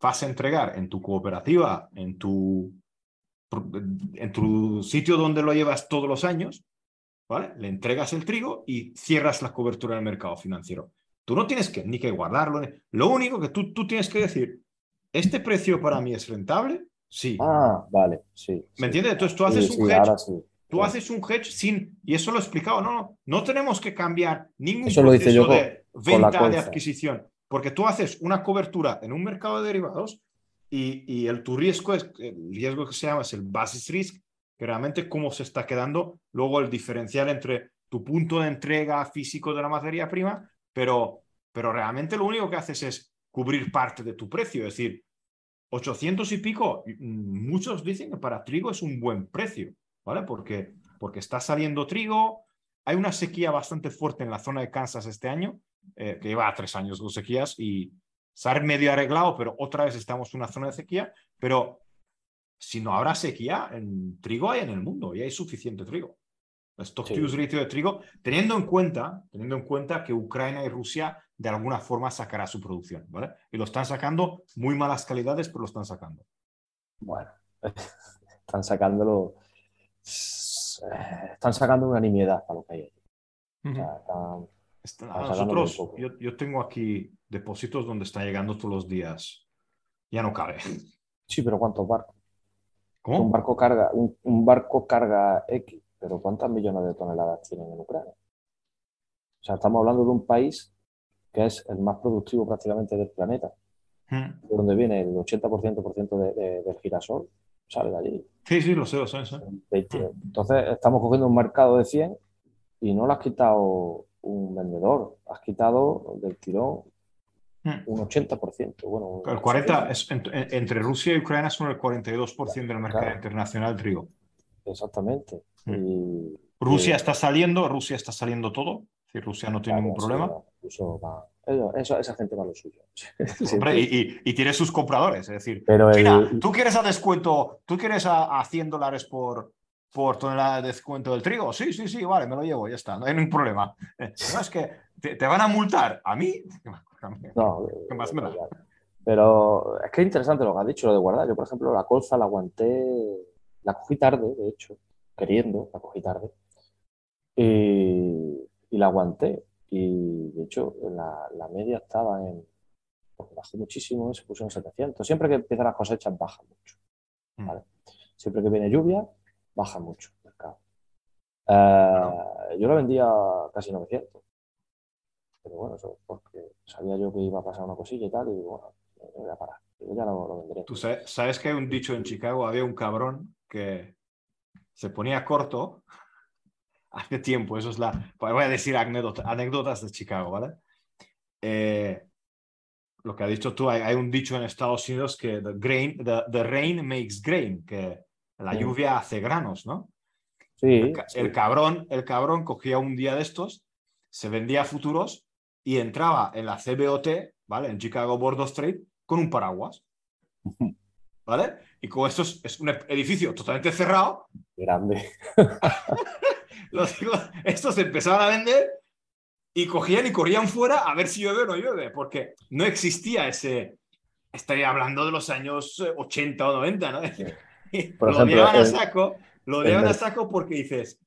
S2: vas a entregar en tu cooperativa, en tu, en tu sitio donde lo llevas todos los años, ¿vale? Le entregas el trigo y cierras la cobertura del mercado financiero. Tú no tienes que, ni que guardarlo. Lo único que tú, tú tienes que decir, ¿este precio para mí es rentable? Sí.
S3: Ah, vale, sí.
S2: ¿Me entiendes? Entonces tú haces un hedge. Tú haces un hedge sin, y eso lo he explicado, no, no, no tenemos que cambiar ningún proceso de venta de adquisición, porque tú haces una cobertura en un mercado de derivados y, y el, tu riesgo es, el riesgo que se llama es el basis risk, que realmente cómo se está quedando luego el diferencial entre tu punto de entrega físico de la materia prima, pero, pero realmente lo único que haces es cubrir parte de tu precio, es decir, 800 y pico, muchos dicen que para trigo es un buen precio, ¿vale? Porque, porque está saliendo trigo, hay una sequía bastante fuerte en la zona de Kansas este año, eh, que lleva tres años de sequías y se ha medio arreglado, pero otra vez estamos en una zona de sequía, pero si no habrá sequía, en trigo hay en el mundo y hay suficiente trigo. Stock to use ratio de trigo, teniendo en cuenta, teniendo en cuenta que Ucrania y Rusia de alguna forma sacará su producción, ¿vale? Y lo están sacando, muy malas calidades, pero lo están sacando.
S3: Bueno, (laughs) están sacándolo, están sacando una nimiedad para lo que hay
S2: aquí. nosotros, yo, yo, tengo aquí depósitos donde está llegando todos los días. Ya no cabe.
S3: Sí, pero ¿cuántos barcos? ¿Cómo? Un barco carga, un, un barco carga X, pero ¿cuántas millones de toneladas tienen en Ucrania? O sea, estamos hablando de un país que es el más productivo prácticamente del planeta, hmm. de donde viene el 80% por ciento de, del girasol, sale de allí.
S2: Sí, sí, lo sé, lo sé.
S3: Entonces, estamos cogiendo un mercado de 100 y no lo has quitado un vendedor, has quitado del tirón hmm. un 80%. Bueno,
S2: el 40, es, entre Rusia y Ucrania son el 42% del mercado internacional trigo.
S3: Exactamente.
S2: Y, Rusia está saliendo, Rusia está saliendo todo. Si Rusia no tiene ningún problema.
S3: eso, esa gente va a lo suyo. (laughs)
S2: Hombre, y, tiene sus compradores. Es decir, China, tú quieres a descuento, tú quieres a, 100 dólares por, por tonelada de descuento del trigo. Sí, sí, sí, vale, me lo llevo, ya está, no hay ningún problema. (laughs) No, es que te, van a multar. ¿A mí? (laughs)
S3: No, ¿Qué más me da? Pero es que es interesante lo que has dicho, lo de guardar. Yo, por ejemplo, la colza la aguanté, la cogí tarde, de hecho, queriendo, la cogí tarde. Y y la aguanté. Y de hecho, la, la media estaba en. Porque bajó muchísimo, se puso en 700. Siempre que empiezan las cosechas, baja mucho. Mm. ¿vale? Siempre que viene lluvia, baja mucho el mercado. Eh, yo lo vendía casi 900. Pero bueno, eso porque sabía yo que iba a pasar una cosilla y tal, y bueno, voy a parar. Yo ya lo, lo venderé.
S2: Tú sabes, sabes que hay un dicho en Chicago, había un cabrón que se ponía corto (laughs) hace tiempo, eso es la, voy a decir anécdotas de Chicago, ¿vale? Eh, lo que has dicho tú, hay, un dicho en Estados Unidos que the, grain, the, rain makes grain, que la lluvia hace granos, ¿no?
S3: Sí
S2: el, cabrón, el cabrón cogía un día de estos, se vendía futuros y entraba en la CBOT, ¿vale? En Chicago Board of Trade con un paraguas. (laughs) ¿Vale? Y como esto es, un edificio totalmente cerrado.
S3: Grande. (laughs)
S2: los, estos empezaban a vender y cogían y corrían fuera a ver si llueve o no llueve, porque no existía ese. Estaría hablando de los años 80 o 90, ¿no? (laughs) Por lo llevan a saco, lo llevan a saco porque dices,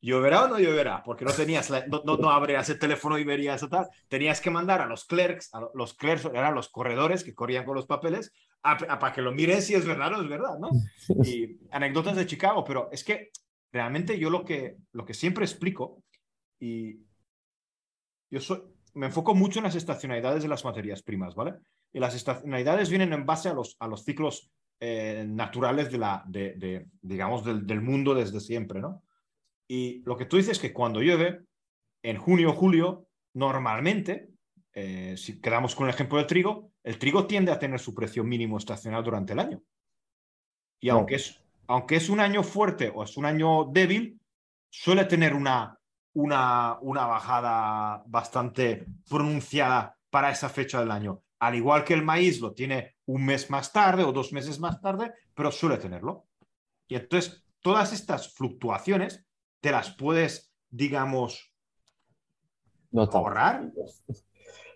S2: ¿lloverá o no lloverá? Porque no tenías, no, no, abrías el teléfono y verías o tal. Tenías que mandar a los clerks, a los clerks eran los corredores que corrían con los papeles, para que lo miren si es verdad o es verdad, ¿no? (laughs) Y anécdotas de Chicago, pero es que realmente yo lo que, lo que siempre explico, y yo soy, me enfoco mucho en las estacionalidades de las materias primas, ¿vale? Y las estacionalidades vienen en base a los, a los ciclos eh, naturales de la, de, digamos, del, del, mundo desde siempre, ¿no? Y lo que tú dices es que cuando llueve, en junio o julio, normalmente, eh, si quedamos con el ejemplo del trigo, el trigo tiende a tener su precio mínimo estacional durante el año. Y aunque es aunque es un año fuerte o es un año débil, suele tener una, una, una bajada bastante pronunciada para esa fecha del año. Al igual que el maíz lo tiene un mes más tarde o dos meses más tarde, pero suele tenerlo. Y entonces, todas estas fluctuaciones te las puedes, digamos,
S3: No
S2: ahorrar.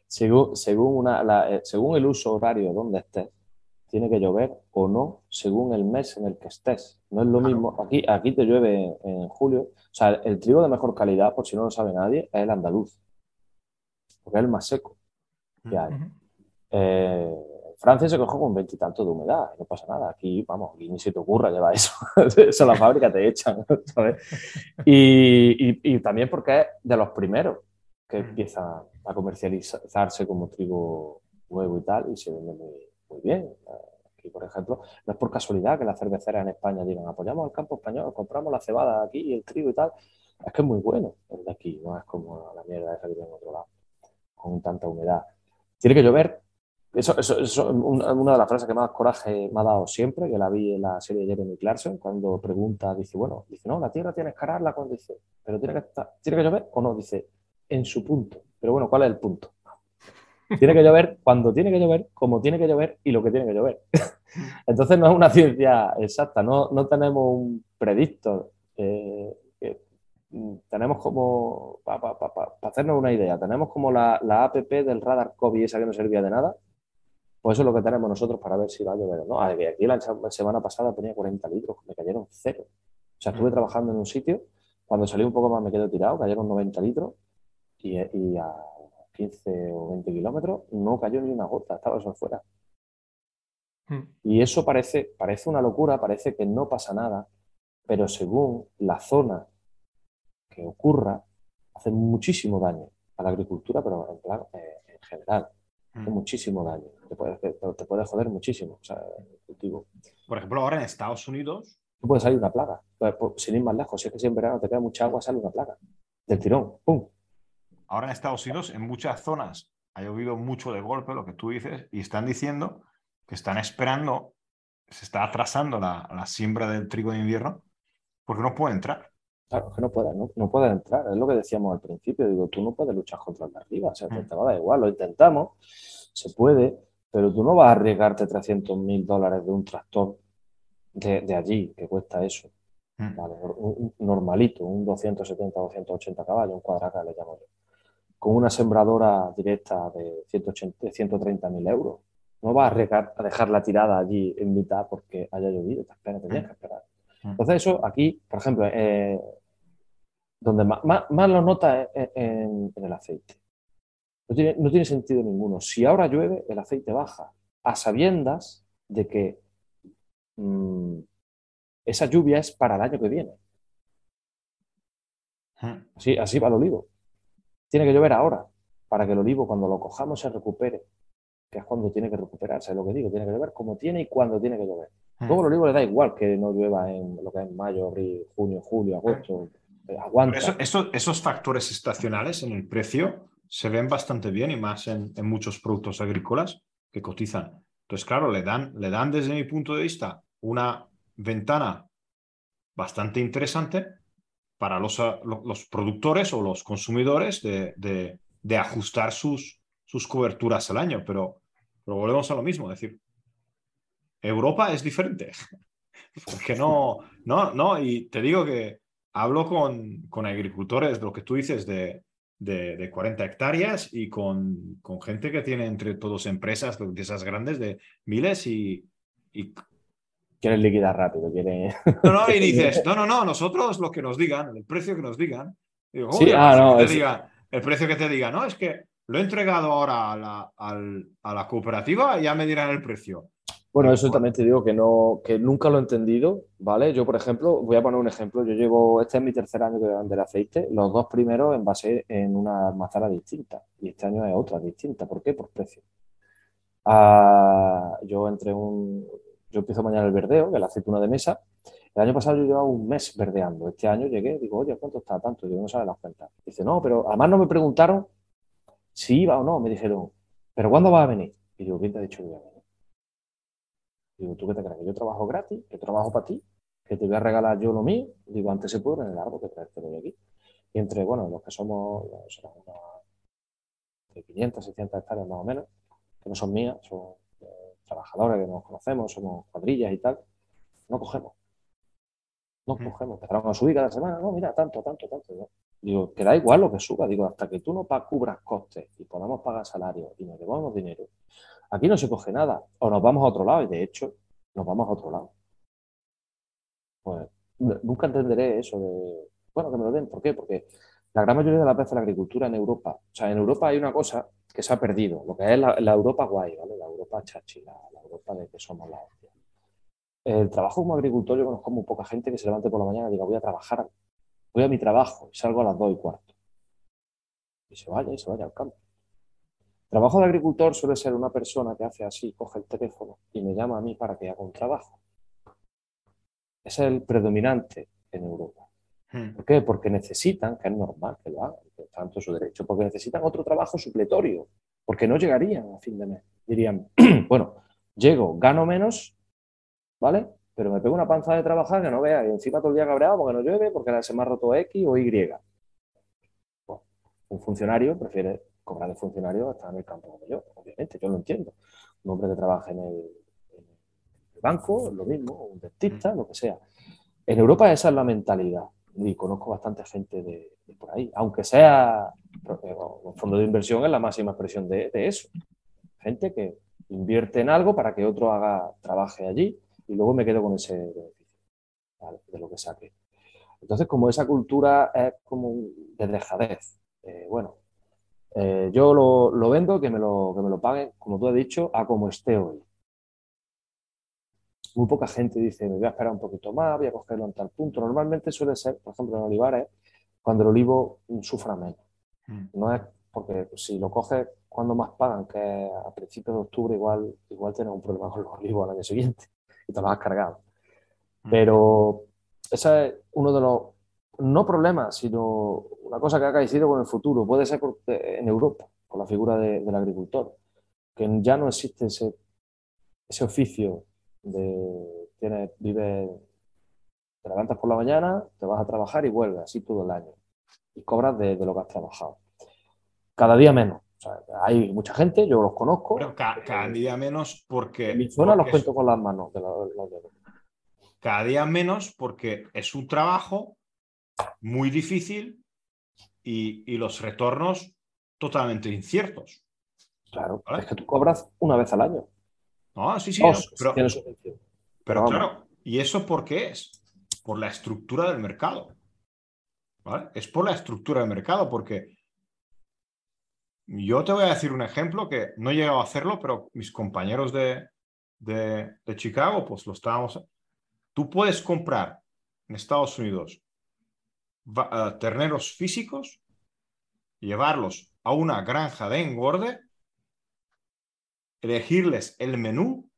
S3: Según, según, una, la- eh, según el uso horario donde estés, tiene que llover o no según el mes en el que estés. No es lo mismo. Aquí, aquí te llueve en, julio. O sea, el trigo de mejor calidad, por si no lo sabe nadie, es el andaluz. Porque es el más seco que hay. Eh, Francia se coge con veintitantos de humedad, no pasa nada. Aquí, vamos, aquí ni se te ocurra llevar eso. (laughs) eso a la fábrica te echan, ¿sabes? (laughs) Y, y- y también porque es de los primeros que
S2: Mm.
S3: A comercializarse como trigo nuevo y tal, y se vende muy, muy bien. Aquí, por ejemplo, no es por casualidad que las cerveceras en España digan apoyamos al campo español, compramos la cebada aquí y el trigo y tal. Es que es muy bueno el de aquí, no es como la mierda esa que tiene en otro lado, con tanta humedad. Tiene que llover. Eso, eso, es una, de las frases que más coraje me ha dado siempre, que la vi en la serie de Jeremy Clarkson, cuando pregunta, dice, bueno, dice, no, la tierra tienes que ararla cuando dice, pero tiene que, estar- tiene que llover o no, dice, en su punto. Pero bueno, ¿cuál es el punto? Tiene que llover cuando tiene que llover, como tiene que llover y lo que tiene que llover. (laughs) Entonces no es una ciencia exacta, no, no tenemos un predictor. eh, mm, tenemos como, para hacernos una idea, tenemos como la, la app del radar COVID esa que no servía de nada. Pues eso es lo que tenemos nosotros para ver si va a llover o no. Ah, Aquí la semana pasada tenía 40 litros, me cayeron cero. O sea, estuve trabajando en un sitio, cuando salí un poco más me quedé tirado, cayeron 90 litros y, y a 15 o 20 kilómetros no cayó ni una gota, estaba eso fuera.
S1: Mm.
S3: Y eso parece, parece una locura, parece que no pasa nada, pero según la zona que ocurra, hace muchísimo daño a la agricultura, pero en, plan, eh, en general, hace
S2: Mm.
S3: muchísimo daño. Te puede, te, te puede joder muchísimo o sea, el cultivo.
S2: Por ejemplo, ahora en Estados Unidos,
S3: puede salir una plaga, pues, sin ir más lejos. Si es que si en verano te queda mucha agua, sale una plaga. Del tirón, ¡pum!
S2: Ahora en Estados Unidos, en muchas zonas ha llovido mucho de golpe, lo que tú dices, y están diciendo que están esperando, se está atrasando la, la siembra del trigo de invierno porque no puede entrar.
S3: Claro, es que no puedes, no, no puedes entrar. Es lo que decíamos al principio. Digo, tú no puedes luchar contra el de arriba. O sea, te,
S2: Mm.
S3: te va a dar igual. Lo intentamos, se puede, pero tú no vas a arriesgarte 300 mil dólares de un tractor de, de allí, que cuesta eso.
S2: Mm.
S3: ¿vale? Un, un normalito, un 270, 280 caballos, un cuadraca le llamo yo. Con una sembradora directa de 180, 130 mil euros. No vas a, arriesgar, a dejar la tirada allí en mitad porque haya llovido. Te esperas, te tienes que esperar.
S2: Mm.
S3: Entonces, eso aquí, por ejemplo, eh, donde más, más- más lo notas es en, en el aceite. No tiene, no tiene sentido ninguno. Si ahora llueve, el aceite baja, a sabiendas de que mm, esa lluvia es para el año que viene.
S2: Mm.
S3: Así, así va el olivo. Tiene que llover ahora para que el olivo, cuando lo cojamos, se recupere. Que es cuando tiene que recuperarse, es lo que digo. Tiene que llover como tiene y cuando tiene que llover.
S2: Mm.
S3: Luego el olivo le da igual que no llueva en lo que es mayo, abril, junio, julio, agosto. eh, Aguanta.
S2: eso, eso- esos factores estacionales en el precio se ven bastante bien y más en, en muchos productos agrícolas que cotizan. Entonces, claro, le dan, le dan desde mi punto de vista una ventana bastante interesante para los, ah, lo- los productores o los consumidores de, de- de ajustar sus, sus coberturas al año. Pero, volvemos a lo mismo, decir, Europa es diferente. (laughs) Porque no, no, no, y te digo que hablo con, con agricultores, lo que tú dices, de, de, de 40 hectáreas y con, con gente que tiene entre todos empresas de esas grandes de miles y
S3: Quieren liquidar rápido, quieren... (laughs)
S2: no, no, y (laughs) dices, no, no, no, nosotros lo que nos digan, el precio que nos digan. Digo, ¿cómo
S3: Sí, ah,
S2: precio
S3: no,
S2: que te
S3: es-
S2: diga? el precio que te diga, no, es que lo he entregado ahora a la, a la cooperativa y ya me dirán el precio.
S3: Bueno, eso también te digo que no, que nunca lo he entendido, ¿vale? Yo, por ejemplo, voy a poner un ejemplo. Yo llevo, este es mi tercer año que voy a vender aceite. Los dos primeros envasé en una almazara distinta y este año es otra distinta. ¿Por qué? Por precio. Ah, yo entre un, yo empiezo mañana el verdeo, que es la aceituna de mesa. El año pasado yo llevaba un mes verdeando. Este año llegué, digo, oye, ¿cuánto está tanto? Yo no sabe las cuentas. Dice, no, pero además no me preguntaron si iba o no. Me dijeron, ¿pero cuándo va a venir? Y digo, ¿quién te ha dicho que voy a venir? Digo, ¿tú qué te crees? ¿Que yo trabajo gratis? ¿Que trabajo para ti? ¿Que te voy a regalar yo lo mío? Digo, antes se puede en el árbol que traértelo de aquí. Y entre, bueno, los que somos, serán unas de 500, 600 hectáreas más o menos, que no son mías, son trabajadores que nos conocemos, somos cuadrillas y tal, no cogemos. No
S2: Mm.
S3: cogemos. Empezaron a subir cada semana, no, mira, tanto, tanto, tanto. ¿no? Digo, que da igual lo que suba, digo, hasta que tú no cubras costes y podamos pagar salarios y nos llevamos dinero, aquí no se coge nada. O nos vamos a otro lado, y de hecho, nos vamos a otro lado. Pues nunca entenderé eso de, bueno, que me lo den. ¿Por qué? Porque la gran mayoría de las veces la agricultura en Europa, o sea, en Europa hay una cosa que se ha perdido, lo que es la, la Europa guay, ¿vale? La Europa chachi, la, la Europa de que somos la hostia. El trabajo como agricultor, yo conozco muy poca gente que se levante por la mañana y diga, voy a trabajar, voy a mi trabajo y salgo a las dos y cuarto. Y se vaya y se vaya al campo. El trabajo de agricultor suele ser una persona que hace así, coge el teléfono y me llama a mí para que haga un trabajo. Es el predominante en Europa.
S2: Mm.
S3: ¿Por qué? Porque necesitan, que es normal que lo hagan, que todo su derecho, porque necesitan otro trabajo supletorio, porque no llegarían a fin de mes. Dirían, (clears throat) bueno, llego, gano menos, ¿vale? Pero me pego una panza de trabajar que no vea, y encima todo el día cabreado porque no llueve, porque se me ha roto X o Y. Bueno, un funcionario prefiere cobrar de funcionario a estar en el campo como yo, obviamente, yo lo entiendo. Un hombre que trabaja en el, en el banco, lo mismo, un dentista, lo que sea. En Europa esa es la mentalidad y conozco bastante gente de, por ahí, aunque sea eh, un fondo de inversión es la máxima expresión de, eso. Gente que invierte en algo para que otro haga, trabaje allí y luego me quedo con ese beneficio ¿vale? de lo que saque. Entonces, como esa cultura es como de dejadez, eh, bueno, eh, yo lo, lo, vendo, que me lo, que me lo paguen, como tú has dicho, a como esté hoy. Muy poca gente dice, me voy a esperar un poquito más, voy a cogerlo en tal punto. Normalmente suele ser, por ejemplo, en olivares, cuando el olivo sufra menos.
S2: Mm.
S3: No es porque si lo coges cuando más pagan, que a principios de octubre, igual, igual tienes un problema con los olivos al año siguiente y te los has cargado.
S2: Mm.
S3: Pero ese es uno de los, no problemas, sino una cosa que ha caído con el futuro. Puede ser por, en Europa, con la figura de, del agricultor, que ya no existe ese, ese oficio de tienes, vives, te levantas por la mañana, te vas a trabajar y vuelves así todo el año. Y cobras de, de lo que has trabajado. Cada día menos. O sea, hay mucha gente, yo los conozco.
S2: Pero ca cada día menos porque.
S3: En mi zona
S2: porque
S3: los cuento con las manos. De los dedos.
S2: Cada día menos porque es un trabajo muy difícil y, y los retornos totalmente inciertos.
S3: Claro, ¿vale? es que tú cobras una vez al año.
S2: No, sí, sí.
S3: Dos,
S2: no, pero, pero claro, ¿y eso por qué es? Por la estructura del mercado. ¿Vale? Es por la estructura del mercado, porque yo te voy a decir un ejemplo que no he llegado a hacerlo, pero mis compañeros de, de, Chicago, pues lo estábamos. Tú puedes comprar en Estados Unidos uh, terneros físicos, llevarlos a una granja de engorde, elegirles el menú.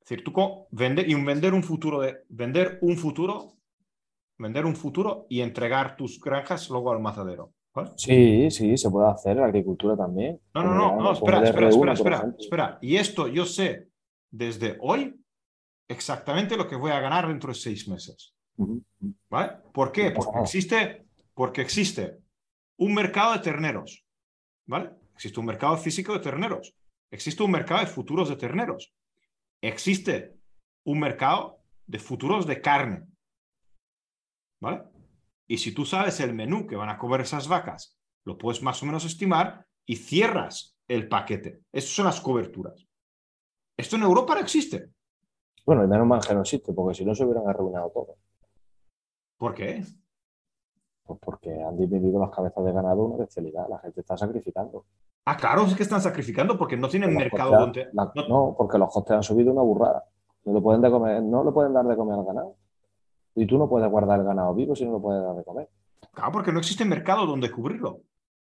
S2: Decir, tú vender y vender un futuro de vender un futuro, vender un futuro y entregar tus granjas luego al matadero. ¿Vale?
S3: Sí, sí, se puede hacer en la agricultura también.
S2: No, no, no, no, espera, espera, espera, espera, espera. Y esto yo sé desde hoy exactamente lo que voy a ganar dentro de seis meses. ¿Vale? ¿Por qué? Porque existe, porque existe un mercado de terneros. ¿Vale? Existe un mercado físico de terneros. Existe un mercado de futuros de terneros. Existe un mercado de futuros de carne. ¿Vale? Y si tú sabes el menú que van a comer esas vacas, lo puedes más o menos estimar y cierras el paquete. Esas son las coberturas. Esto en Europa no existe.
S3: Bueno, y menos mal que no existe, porque si no se hubieran arruinado todo.
S2: ¿Por qué?
S3: Pues porque han disminuido las cabezas de ganado una bestialidad. La gente está sacrificando.
S2: Ah, claro, es que están sacrificando porque no tienen mercado donde.
S3: La, no, porque los costes han subido una burrada. No le pueden, de comer, no le pueden dar de comer al ganado. Y tú no puedes guardar el ganado vivo si no lo puedes dar de comer.
S2: Claro, porque no existe mercado donde cubrirlo.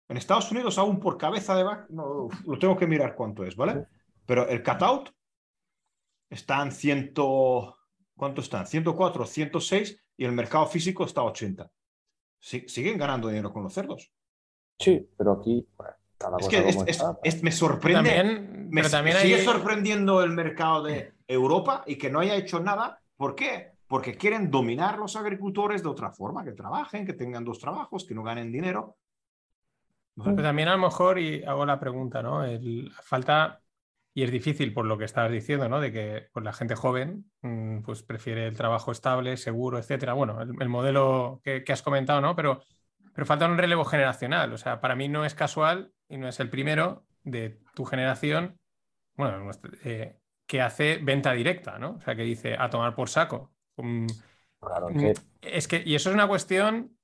S2: En Estados Unidos, aún por cabeza de vaca, no, lo tengo que mirar cuánto es, ¿vale? Sí. Pero el cutout está en 100. ¿Cuánto están? 104, 106 y el mercado físico está a 80. Sí, siguen ganando dinero con los cerdos.
S3: Sí, pero aquí. Bueno,
S2: es que es, es, es, me sorprende.
S1: También,
S2: me
S1: también
S2: sigue
S1: hay...
S2: sorprendiendo el mercado de Europa y que no haya hecho nada. ¿Por qué? Porque quieren dominar los agricultores de otra forma, que trabajen, que tengan dos trabajos, que no ganen dinero.
S1: Pero también a lo mejor, y hago la pregunta, ¿no? El, falta, y es difícil por lo que estabas diciendo, ¿no? De que pues, la gente joven mm, pues prefiere el trabajo estable, seguro, etcétera. Bueno, el, modelo que, has comentado, ¿no? Pero, pero falta un relevo generacional. O sea, para mí no es casual y no es el primero de tu generación, bueno, eh, que hace venta directa, ¿no? O sea, que dice a tomar por saco. Mm, es que, y eso es una cuestión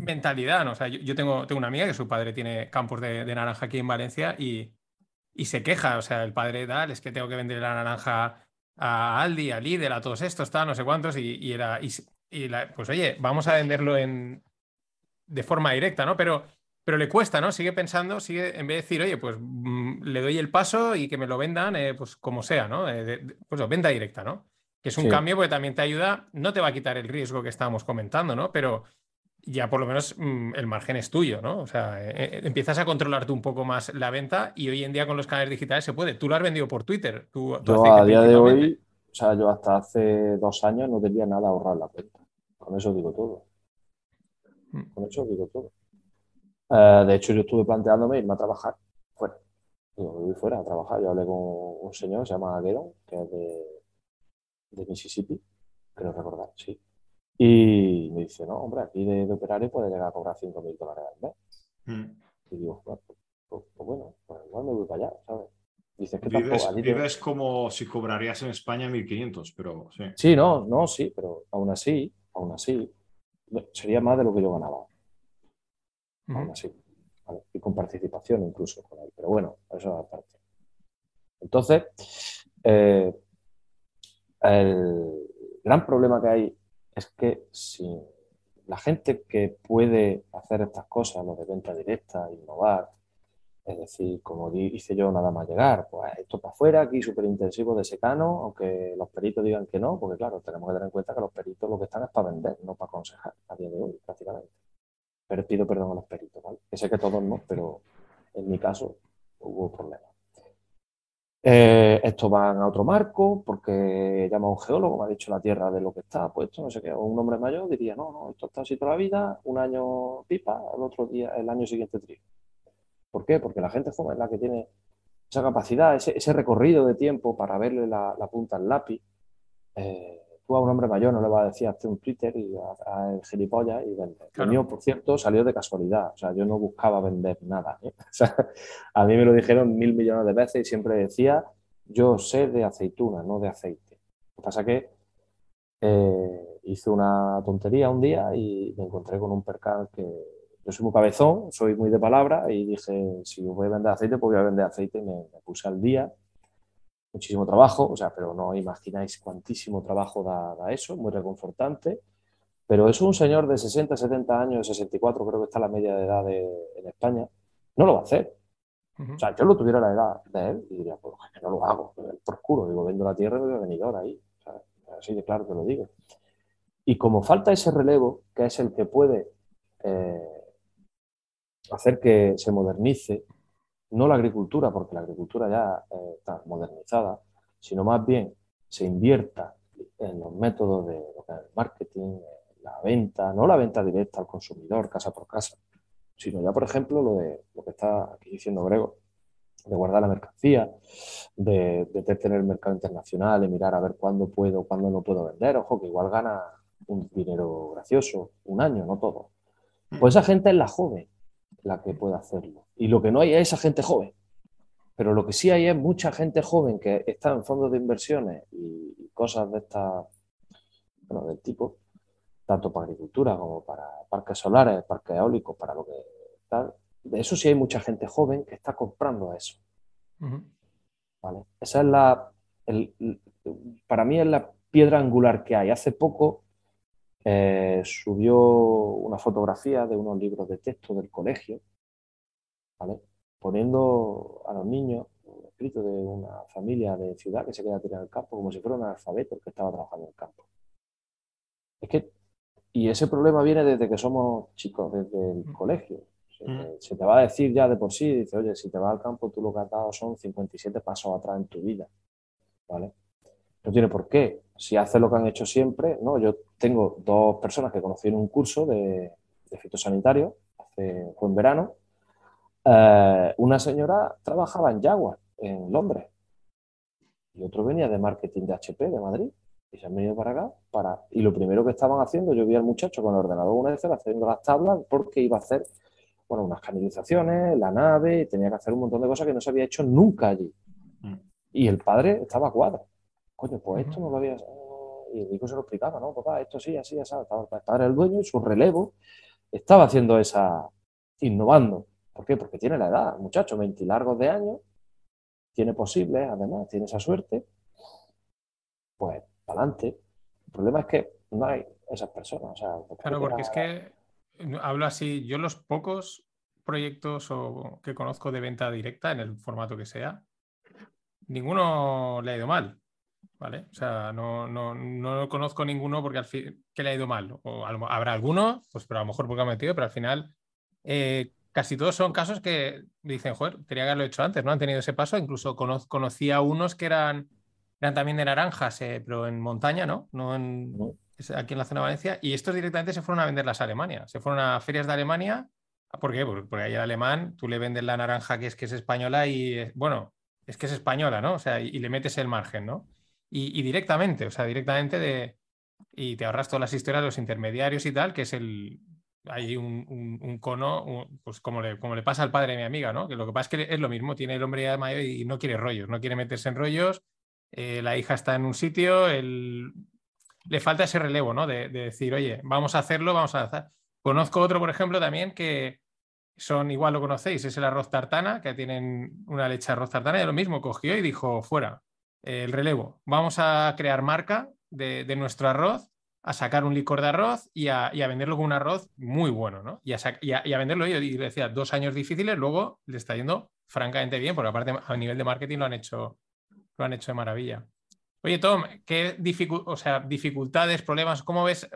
S1: mentalidad, ¿no? O sea, yo, tengo, tengo, una amiga que su padre tiene campos de, naranja aquí en Valencia y, se queja, o sea, el padre tal, es que tengo que vender la naranja a Aldi, a Lidl, a todos estos, tal, no sé cuántos, y, era, y, pues oye, vamos a venderlo en, de forma directa, ¿no? Pero, pero le cuesta, ¿no? Sigue pensando, sigue, en vez de decir, oye, pues mm, le doy el paso y que me lo vendan, eh, pues como sea, ¿no? Eh, pues venta directa, ¿no? Que es un cambio porque también te ayuda, no te va a quitar el riesgo que estábamos comentando, ¿no? Pero ya por lo menos mm, el margen es tuyo, ¿no? O sea, eh, eh, empiezas a controlarte un poco más la venta y hoy en día con los canales digitales se puede. Tú lo has vendido por Twitter. Tú,
S3: yo a día de hoy, o sea, yo hasta hace dos años no tenía nada ahorrado en la cuenta. Con eso digo todo. Mm. Con eso digo todo. Eh, de hecho, yo estuve planteándome irme a trabajar fuera. Digo, me fuera a trabajar. Yo hablé con un señor, se llama Aguero, que es de, de Mississippi, creo recordar, sí y me dice, no, hombre, aquí de, operario puede llegar a cobrar 5.000 dólares al mes. Mm. Y digo, pues, pues, pues, bueno, pues igual me voy para allá, ¿sabes?
S2: Dices que vives, vives como si cobrarías en España 1.500, pero sí.
S3: Sí, no, no, sí, pero aún así, aún así, sería más de lo que yo ganaba. Aún así. Y con participación incluso con él. Pero bueno, eso es aparte. Entonces, eh, el gran problema que hay es que si la gente que puede hacer estas cosas, lo de venta directa, innovar, es decir, como hice yo nada más llegar, pues esto para afuera, aquí súper intensivo de secano, aunque los peritos digan que no, porque claro, tenemos que tener en cuenta que los peritos lo que están es para vender, no para aconsejar a día de hoy prácticamente. Pero pido perdón a los peritos, ¿vale? Que sé que todos no, pero en mi caso hubo problemas. Eh, estos van a otro marco porque llama a un geólogo, me ha dicho la Tierra de lo que está puesto, no sé qué. un hombre mayor diría, no, no, esto está así toda la vida, un año pipa, el otro día, el año siguiente trigo. ¿Por qué? Porque la gente joven es la que tiene esa capacidad, ese, recorrido de tiempo para verle la, punta al lápiz. Eh, tú a un hombre mayor no le vas a decir hazte un Twitter y el gilipollas y vende. El mío, por cierto, salió de casualidad. O sea, yo no buscaba vender nada. ¿eh? (laughs) a mí me lo dijeron mil millones de veces y siempre decía, yo sé de aceituna, no de aceite. Lo que pasa es que eh, hice una tontería un día y me encontré con un percal que yo soy muy cabezón, soy muy de palabra y dije, si voy a vender aceite, pues voy a vender aceite y me puse al día muchísimo trabajo, o sea, pero no imagináis cuantísimo trabajo da, eso, muy reconfortante. Pero es un señor de 60, 70 años, 64, creo que está la media de edad en España, no lo va a hacer. O sea, yo lo tuviera la edad de él y diría, pues que no lo hago, por culo, digo, vendo la tierra y voy a venir ahora ahí. así de claro que lo digo. Y como falta ese relevo, que es el que puede eh, hacer que se modernice no la agricultura, porque la agricultura ya eh, está modernizada, sino más bien se invierta en los métodos de marketing, la venta, no la venta directa al consumidor, casa por casa, sino ya, por ejemplo, lo de lo que está aquí diciendo Grego, de guardar la mercancía, de, de tener el mercado internacional, de mirar a ver cuándo puedo, cuándo no puedo vender. Ojo, que igual gana un dinero gracioso, un año, no todo. Pues esa gente es la joven, la que puede hacerlo. Y lo que no hay es esa gente joven. Pero lo que sí hay es mucha gente joven que está en fondos de inversiones y, cosas de esta, bueno, del tipo, tanto para agricultura como para parques solares, parques eólicos, para lo que tal. De eso sí hay mucha gente joven que está comprando eso. ¿Vale? Esa es la, para mí es la piedra angular que hay. Hace poco eh, subió una fotografía de unos libros de texto del colegio, poniendo a los niños un escrito de una familia de ciudad que se queda tirado en el campo como si fuera un alfabeto que estaba trabajando en el campo. Es que, y ese problema viene desde que somos chicos, desde el mm. colegio. Mm. Se, te, va a decir ya de por sí, dice, oye, si te vas al campo, tú lo que has dado son 57 pasos atrás en tu vida. ¿Vale? No tiene por qué. si haces lo que han hecho siempre, ¿no? Yo tengo dos personas que conocí en un curso de, fitosanitario, hace, fue en verano. Eh, una señora trabajaba en Jaguar, en Londres, y otro venía de marketing de HP de Madrid y se han venido para acá. Para... Y lo primero que estaban haciendo, yo vi al muchacho con el ordenador una vez haciendo las tablas porque iba a hacer bueno, unas canalizaciones, la nave, tenía que hacer un montón de cosas que no se había hecho nunca allí. Mm. Y el padre estaba a cuadro. Coño, pues esto no lo había. Y el hijo se lo explicaba, ¿no? Papá, esto sí, así, así. Estaba el padre el dueño y su relevo estaba haciendo esa. innovando. ¿Por qué? Porque tiene la edad, muchacho, 20 largos de años, tiene posibles, además, tiene esa suerte. Pues adelante. El problema es que no hay esas personas.
S1: claro, porque es que hablo así, yo los pocos proyectos o, que conozco de venta directa en el formato que sea, ninguno le ha ido mal. ¿Vale? O sea, no, no, no conozco ninguno porque al fin que le ha ido mal. O habrá alguno, pues pero a lo mejor porque ha metido, pero al final eh, casi todos son casos que dicen, joder, quería haberlo hecho antes, ¿no? Han tenido ese paso. Incluso conocía unos que eran eran también de naranjas, eh, pero en montaña, ¿no? No en, aquí en la zona de Valencia. Y estos directamente se fueron a venderlas a Alemania. Se fueron a ferias de Alemania. ¿Por qué? Porque ahí el alemán, tú le vendes la naranja que es que es española y, eh, bueno, es que es española, ¿no? O sea, y, le metes el margen, ¿no? Y, directamente, o sea, directamente de... Y te ahorras todas las historias de los intermediarios y tal, que es el... Hay un, cono, pues como le, pasa al padre de mi amiga, ¿no? Que lo que pasa es que es lo mismo, tiene el hombre ya mayor y no quiere rollos, no quiere meterse en rollos, eh, la hija está en un sitio, le falta ese relevo, ¿no? De, decir, oye, vamos a hacerlo, vamos a hacer. Conozco otro, por ejemplo, también que son, igual lo conocéis, es el arroz tartana, que tienen una leche de arroz tartana, y lo mismo, cogió y dijo, fuera, el relevo, vamos a crear marca de, nuestro arroz, a sacar un licor de arroz y a, venderlo con un arroz muy bueno, ¿no? Y a, y a, venderlo, yo decía, dos años difíciles, luego le está yendo francamente bien, porque aparte a nivel de marketing lo han hecho lo han hecho de maravilla. Oye, Tom, ¿qué o sea, dificultades, problemas? ¿Cómo ves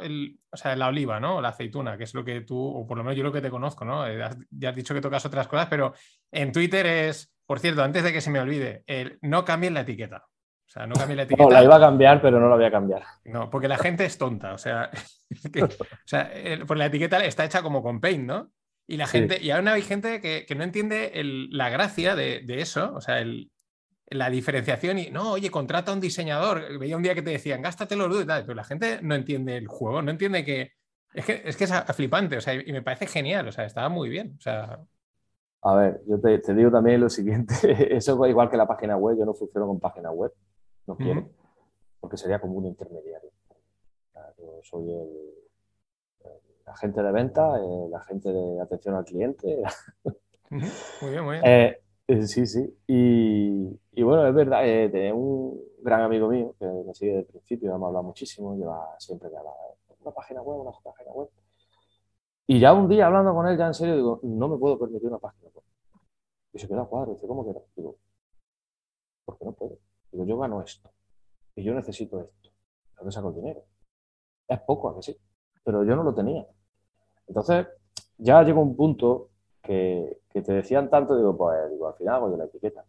S1: o sea, la oliva, ¿no? La aceituna, que es lo que tú, o por lo menos yo lo que te conozco, ¿no? Eh, ya has dicho que tocas otras cosas, pero en Twitter es, por cierto, antes de que se me olvide, el no cambien la etiqueta. O sea, no cambien la etiqueta.
S3: No, la iba a cambiar, pero no la voy a cambiar.
S1: No, porque la gente es tonta. O sea, (laughs) o sea pues la etiqueta está hecha como con paint, ¿no? Y la gente, y aún hay gente que, no entiende la gracia de, de, eso, o sea, el, la diferenciación y no, oye, contrata a un diseñador. Veía un día que te decían, gástate los y tal, pero la gente no entiende el juego, no entiende que es que es, que es flipante, o sea, y me parece genial, o sea, estaba muy bien, o sea.
S3: A ver, yo te, digo también lo siguiente, (laughs) eso es igual que la página web, yo no funciono con página web, no quiero, porque sería como un intermediario. Yo soy el, agente de venta, el agente de atención al cliente.
S1: Muy bien, muy bien.
S3: Eh, eh, sí, sí. Y, bueno, es verdad, eh, un gran amigo mío que me sigue desde el principio, hemos hablado muchísimo, lleva siempre de hablar, una página web, una página web. Y ya un día hablando con él, ya en serio, digo, no me puedo permitir una página web. Y se queda cuadro, dice, ¿cómo que no? Digo, ¿por qué no puedo? Digo, yo gano esto y yo necesito esto. ¿Dónde saco el dinero? Es poco, a que sí, pero yo no lo tenía. Entonces, ya llegó un punto que, te decían tanto, digo, pues digo, al final hago yo la etiqueta.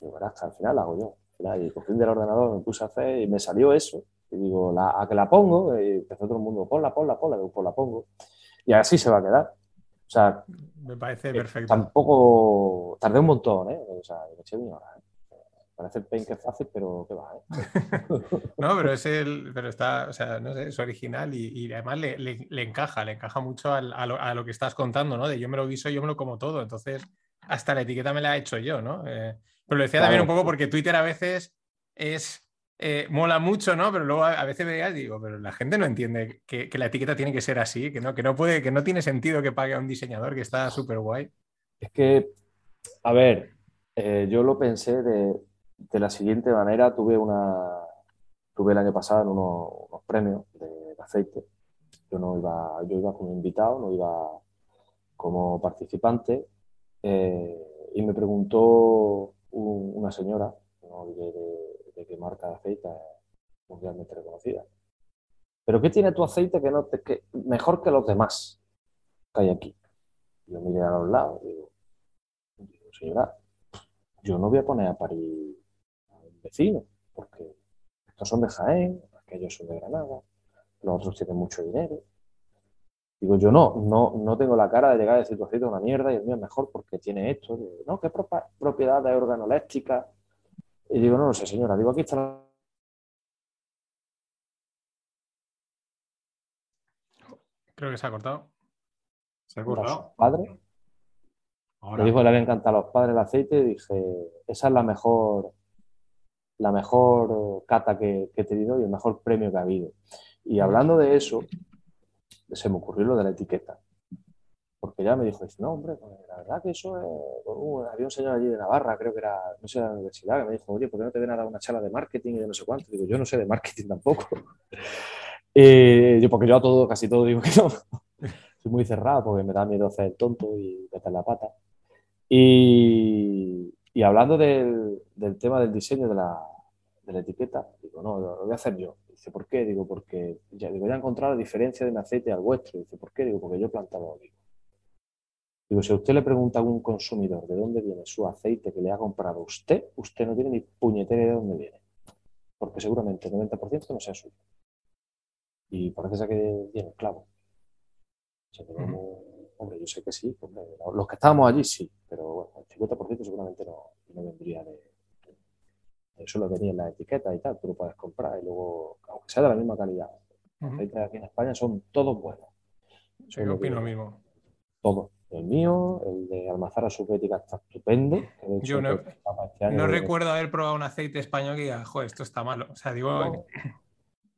S3: Digo, verás, al final la hago yo. Y cogí del ordenador, me puse a hacer y me salió eso. Y digo, a que la pongo, y empezó todo el mundo, ponla, ponla, ponla, digo, pues la pongo. Y así se va a quedar. O sea,
S1: me parece eh, perfecto.
S3: Tampoco tardé un montón, ¿eh? O sea, me eché una hora. Parece el paint que es fácil, pero qué va, ¿eh? (laughs)
S1: no, pero es el, pero está, o sea, no sé, es original y, además le, le, encaja, le encaja mucho a, lo, que estás contando, ¿no? De yo me lo guiso, yo me lo como todo, entonces hasta la etiqueta me la he hecho yo, ¿no? Eh, pero lo decía también un poco porque Twitter a veces es, eh, mola mucho, ¿no? Pero luego a, veces veía y digo, pero la gente no entiende que, la etiqueta tiene que ser así, que no, que no puede, que no tiene sentido que pague a un diseñador que está súper guay.
S3: Es que, a ver, eh, yo lo pensé de, de la siguiente manera, tuve una tuve el año pasado en unos, premios de, aceite. Yo no iba, yo iba como invitado, no iba como participante, eh, y me preguntó una señora, no de, de, qué marca de aceite mundialmente reconocida. ¿Pero qué tiene tu aceite que no te, que, mejor que los demás que hay aquí? Yo miré a los lados y digo, señora, yo no voy a poner a parir vecinos, porque estos son de Jaén, porque ellos son de Granada, los otros tienen mucho dinero. Digo, yo no, no, no tengo la cara de llegar a decir tu aceite es una mierda y el mío es mejor porque tiene esto. no, ¿qué propiedad de organoléptica? Y digo, no lo sé, señora, digo, aquí está la...
S1: Creo que se ha cortado.
S2: ¿Se ha cortado?
S3: Padre. Le dijo que le había encantado a los padres el aceite y dije, esa es la mejor, la mejor cata que, he tenido y el mejor premio que ha habido. Y hablando de eso, se me ocurrió lo de la etiqueta. Porque ya me dijo, no, hombre, pues, la verdad que eso es... Uh, había un señor allí de Navarra, creo que era, no sé, de la universidad, que me dijo, oye, ¿por qué no te ven a dar una charla de marketing y de no sé cuánto? Digo, yo no sé de marketing tampoco. (laughs) Eh, yo, porque yo a todo, casi todo digo que no. (laughs) Soy muy cerrado porque me da miedo hacer el tonto y meter la pata. Y, y hablando del, del, tema del diseño de la, de la etiqueta, digo, no, lo, voy a hacer yo. Dice, ¿por qué? Digo, porque ya, digo, ya he encontrado la diferencia de mi aceite al vuestro. Dice, ¿por qué? Digo, porque yo he plantado olivo. Digo, si usted le pregunta a un consumidor de dónde viene su aceite que le ha comprado usted, usted no tiene ni puñetera de dónde viene. Porque seguramente el 90% no sea suyo. Y parece que viene clavo. Hombre, yo sé que sí. los que estábamos allí sí, pero bueno, el 50% seguramente no, no vendría de, eso lo venía en la etiqueta y tal, tú lo puedes comprar y luego, aunque sea de la misma calidad. Los aceites aquí en España son todos buenos.
S1: Sí, yo opino lo mismo.
S3: Todos. El mío, el de Almazara Subética está estupendo.
S1: yo no, este no recuerdo haber probado un aceite español que diga, joder, esto está malo. O sea, digo,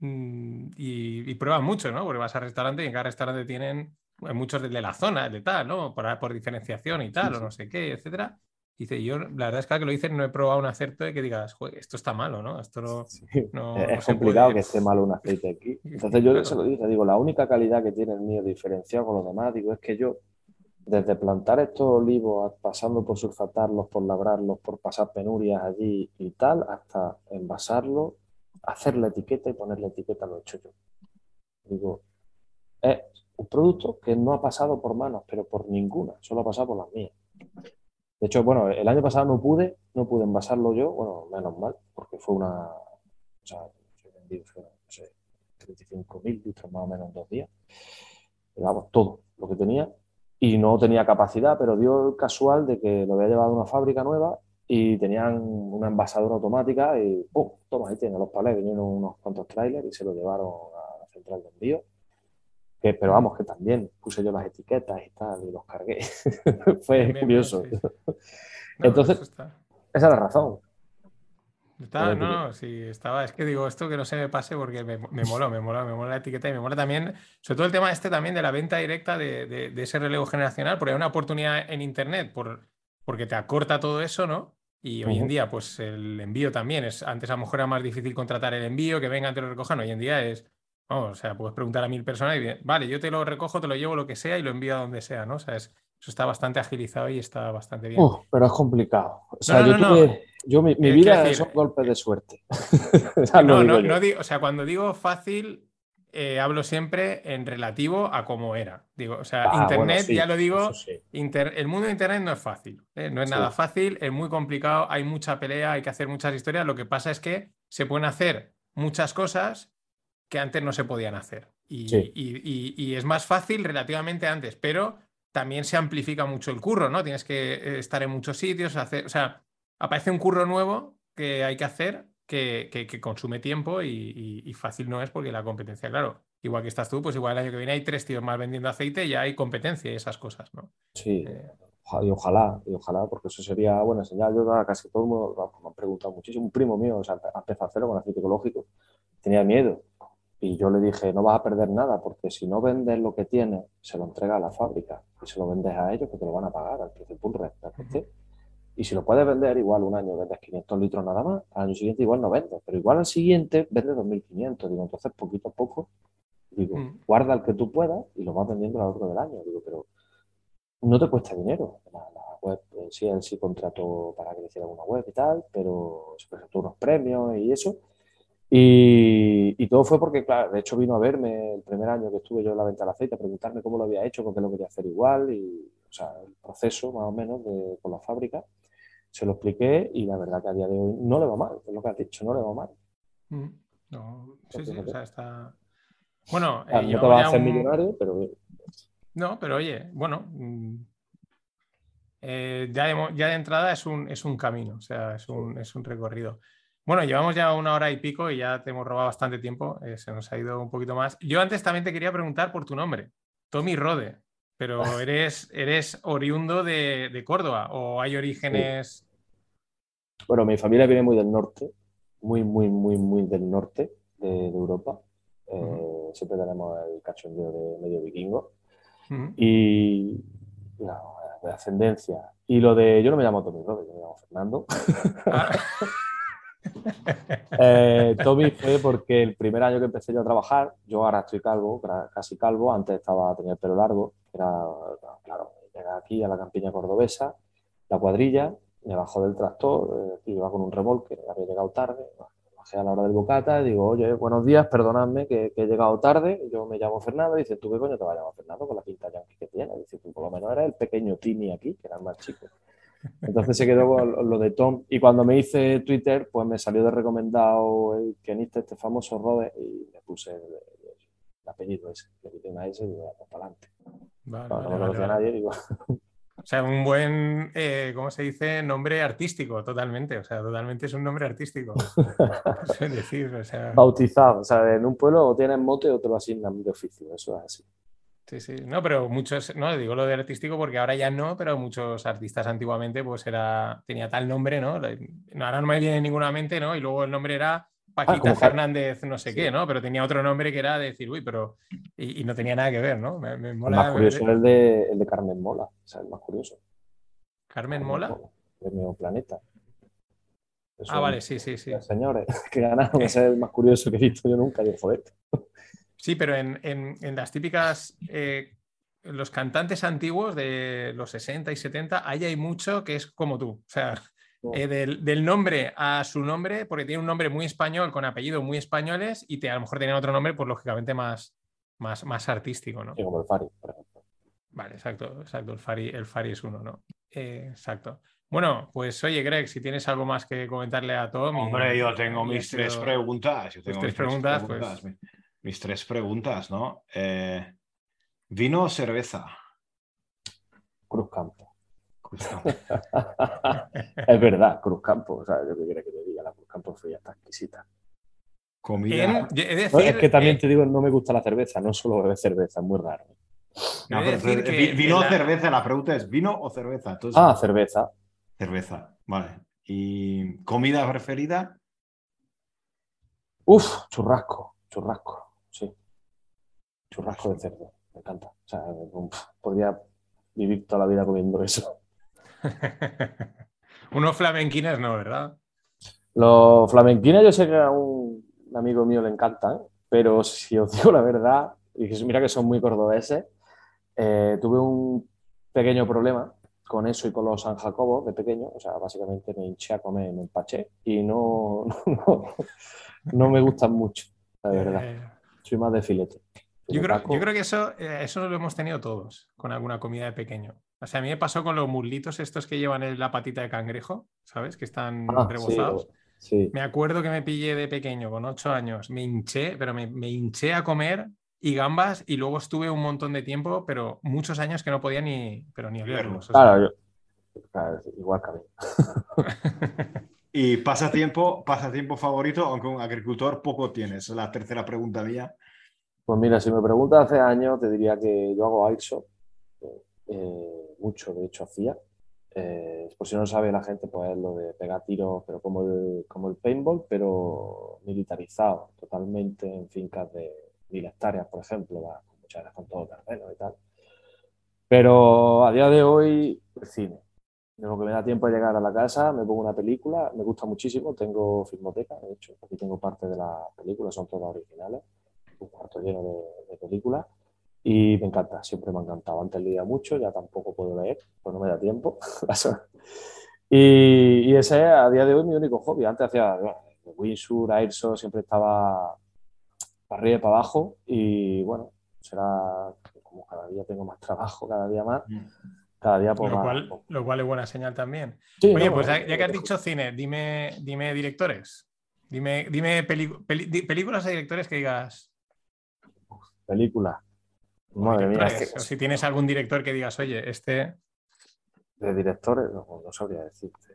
S1: mm, y, y pruebas mucho, ¿no? Porque vas al restaurante y en cada restaurante tienen muchos de la zona, de tal, ¿no? Por, por diferenciación y tal, o no sé qué, etcétera. Dice, yo la verdad es que, que lo dices no he probado un acerto de que digas, esto está malo, ¿no? Esto no, (laughs)
S3: es complicado que esté malo un aceite aquí. (laughs) Entonces yo se lo dije, digo, la única calidad que tiene el mío diferenciado con los demás, digo, es que yo, desde plantar estos olivos, pasando por sulfatarlos, por labrarlos, por pasar penurias allí y tal, hasta envasarlo, hacer la etiqueta y poner la etiqueta lo he hecho yo. Digo, es un producto que no ha pasado por manos, pero por ninguna, solo ha pasado por las mías. De hecho, bueno, el año pasado no pude, no pude envasarlo yo, bueno, menos mal, porque fue una, o sea, he vendido, no sé, 35.000 litros más o menos en dos días. Vamos, todo lo que tenía. Y no tenía capacidad, pero dio el casual de que lo había llevado a una fábrica nueva y tenían una envasadora automática y ¡pum! Toma, ahí tiene los palés, vinieron unos cuantos trailers y se lo llevaron a la central de envío pero vamos, que también puse yo las etiquetas y tal, y los cargué. (laughs) Fue curioso. (laughs) Entonces, esa es la razón.
S1: no, no, sí, estaba, es que digo esto que no se me pase porque me, me moló, me mola, me mola la etiqueta y me mola también, sobre todo el tema este también de la venta directa de, de, ese relevo generacional, porque hay una oportunidad en Internet por, porque te acorta todo eso, ¿no? Y hoy en día, pues el envío también es, antes a lo mejor era más difícil contratar el envío, que vengan, te lo recojan, hoy en día es, o sea, puedes preguntar a mil personas y vale, yo te lo recojo, te lo llevo lo que sea y lo envío a donde sea, ¿no? O sea, eso está bastante agilizado y está bastante bien.
S3: pero es complicado. O sea, yo, mi, vida es un golpe de suerte. (laughs)
S1: no, no, no digo, o sea, cuando digo fácil, eh, hablo siempre en relativo a cómo era. Digo, o sea, ah, Internet, ya lo digo, el mundo de Internet no es fácil, ¿eh? no es nada fácil, es muy complicado, hay mucha pelea, hay que hacer muchas historias. Lo que pasa es que se pueden hacer muchas cosas que antes no se podían hacer. Y, es más fácil relativamente antes, pero también se amplifica mucho el curro, ¿no? Tienes que eh, estar en muchos sitios, hacer, o sea, aparece un curro nuevo que hay que hacer que, consume tiempo y, fácil no es porque la competencia, claro, igual que estás tú, pues igual el año que viene hay tres tíos más vendiendo aceite y ya hay competencia y esas cosas, ¿no?
S3: Sí. Eh, y ojalá, y ojalá, porque eso sería buena señal. Yo casi todo el mundo me han preguntado muchísimo. Un primo mío, o sea, empezó a hacerlo con aceite ecológico. Tenía miedo. Y yo le dije, no vas a perder nada, porque si no vendes lo que tienes, se lo entrega a la fábrica y se lo vendes a ellos, que te lo van a pagar al precio pull Y si lo puedes vender, igual un año vendes 500 litros nada más, al año siguiente igual no vendes, pero igual al siguiente vendes 2.500. Digo, entonces poquito a poco, digo, mm. guarda el que tú puedas y lo vas vendiendo a lo largo del año. Digo, pero no te cuesta dinero. La, web sí, él sí contrató para que le hiciera una web y tal, pero se presentó unos premios y eso. Y, todo fue porque, claro, de hecho vino a verme el primer año que estuve yo en la venta del aceite, a preguntarme cómo lo había hecho, por qué lo quería hacer igual, y, o sea, el proceso más o menos de, con la fábrica. Se lo expliqué y la verdad que a día de hoy no le va mal, es lo que has dicho, no le va mal. Mm.
S1: No, sí, sí, o sea, está. Bueno,
S3: ah, no te vas a hacer millonario, pero.
S1: No, pero oye, bueno. Mm, eh, ya, de, ya, de, entrada es un, es un camino, o sea, es un, es un, recorrido. Bueno, llevamos ya una hora y pico y ya te hemos robado bastante tiempo, eh, se nos ha ido un poquito más. Yo antes también te quería preguntar por tu nombre, Tommy Rode, pero eres, eres oriundo de, de Córdoba o hay orígenes...
S3: Bueno, mi familia viene muy del norte, muy, muy, muy, muy del norte de, Europa. Eh, siempre tenemos el cachondeo de medio vikingo. Y de ascendencia. Y lo de, yo no me llamo Tommy Robert, yo me llamo Fernando. Ah. (laughs) (laughs) Eh, Tommy fue porque el primer año que empecé yo a trabajar, yo ahora estoy calvo, casi calvo, antes estaba, tenía el pelo largo, era, claro, llega aquí a la campiña cordobesa, la cuadrilla, me bajó del tractor, eh, iba con un remolque, había llegado tarde, bajé a la hora del bocata digo, oye, buenos días, perdonadme que, he llegado tarde, yo me llamo Fernando, y dice, ¿tú qué coño te vas a llamar Fernando con la pinta yankee que tienes? Dice, tú por lo menos eres el pequeño Tini aquí, que era el más chico. Entonces se quedó con lo de Tom. Y cuando me hice Twitter, pues me salió de recomendado el pianista este famoso Rode y le puse el, apellido ese. Le quité una S y digo, pues para adelante. no, me conocía a nadie, digo.
S1: O sea, un buen, eh, ¿cómo se dice? Nombre artístico, totalmente. O sea, totalmente es un nombre artístico. (laughs) decir, o sea...
S3: Bautizado. O sea, en un pueblo o tienes mote o te lo asignan de oficio. Eso es así.
S1: Sí, sí. No, pero muchos, no, digo lo de artístico porque ahora ya no, pero muchos artistas antiguamente pues era, tenía tal nombre, ¿no? Ahora no me viene ninguna mente, ¿no? Y luego el nombre era Paquita ah, Fernández, no sé qué, ¿no? Pero tenía otro nombre que era de decir, uy, pero. Y, no tenía nada que ver, ¿no?
S3: Me, mola, el más curioso es el de, el de Carmen Mola, o sea, el más curioso.
S1: ¿Carmen, Mola?
S3: De mi planeta.
S1: ah, vale, sí, sí, sí.
S3: Señores, (laughs) que ganaron, (laughs) ese es el más curioso que he visto yo nunca, yo, joder.
S1: Sí, pero en, en, las típicas. Eh, los cantantes antiguos de los 60 y 70, ahí hay mucho que es como tú. O sea, eh, del, nombre a su nombre, porque tiene un nombre muy español con apellidos muy españoles y te, a lo mejor tiene otro nombre, pues lógicamente más, más, más artístico, ¿no?
S3: como el Fari, por ejemplo.
S1: Vale, exacto, exacto. El Fari, el Fari es uno, ¿no? Eh, exacto. Bueno, pues oye, Greg, si tienes algo más que comentarle a Tom.
S2: Hombre, yo tengo mis tres preguntas.
S1: tengo tres preguntas, pues...
S2: mis, tres preguntas, ¿no? Eh, ¿Vino o cerveza?
S3: Cruzcampo. (laughs) es verdad, Cruzcampo. O sea, yo que quiero que te diga, la Cruzcampo fría está exquisita.
S2: Comida.
S3: es, que también te digo, no me gusta la cerveza, no solo beber cerveza, es muy raro.
S2: vino o cerveza, la pregunta es: ¿vino o cerveza?
S3: ah, cerveza.
S2: Cerveza, vale. ¿Y comida preferida?
S3: Uf, churrasco, churrasco, sí. Churrasco de cerdo, me encanta. O sea, podría vivir toda la vida comiendo eso. (laughs)
S1: Unos flamenquines no, ¿verdad?
S3: Los flamenquines yo sé que a un amigo mío le encantan, pero si os digo la verdad, y mira que son muy cordobeses, eh, tuve un pequeño problema con eso y con los San Jacobos de pequeño, o sea, básicamente me hinché a comer, me empaché y (laughs) no, no, me gustan mucho, la verdad. Soy más de filete.
S1: Yo creo, yo creo, que eso, eh, eso lo hemos tenido todos con alguna comida de pequeño. O sea, a mí me pasó con los muslitos estos que llevan la patita de cangrejo, ¿sabes? Que están ah, rebozados. Me acuerdo que me pillé de pequeño, con ocho años, me hinché, pero me, hinché a comer y gambas y luego estuve un montón de tiempo, pero muchos años que no podía ni, pero ni olerlos.
S3: Claro, igual que a mí. (laughs)
S2: y pasatiempo, pasatiempo favorito, aunque un agricultor poco tienes. La tercera pregunta mía.
S3: Pues mira, si me preguntas hace años, te diría que yo hago airsoft. Eh, mucho, de hecho hacía. Eh, por si no sabe la gente, pues es lo de pegar tiros, pero como el, como el paintball, pero militarizado, totalmente en fincas de mil hectáreas, por ejemplo, muchas veces con todo terreno y tal. Pero a día de hoy, el cine. De lo que me da tiempo a llegar a la casa, me pongo una película, me gusta muchísimo, tengo filmoteca, de hecho, aquí tengo parte de las películas, son todas originales, un cuarto lleno de, de películas y me encanta, siempre me ha encantado. Antes leía mucho, ya tampoco puedo leer, pues no me da tiempo. (laughs) y, y, ese es a día de hoy mi único hobby. Antes hacía bueno, Windsor, Airsoft, siempre estaba para arriba y para abajo. Y bueno, será como cada día tengo más trabajo, cada día más. Cada día por
S1: lo, cual, lo cual es buena señal también. Oye, pues ya, que has dicho cine, dime, dime directores. Dime, dime películas de directores que digas.
S3: Película. Madre mía.
S1: Si tienes algún director que digas, oye, este.
S3: De directores, no, sabría decirte.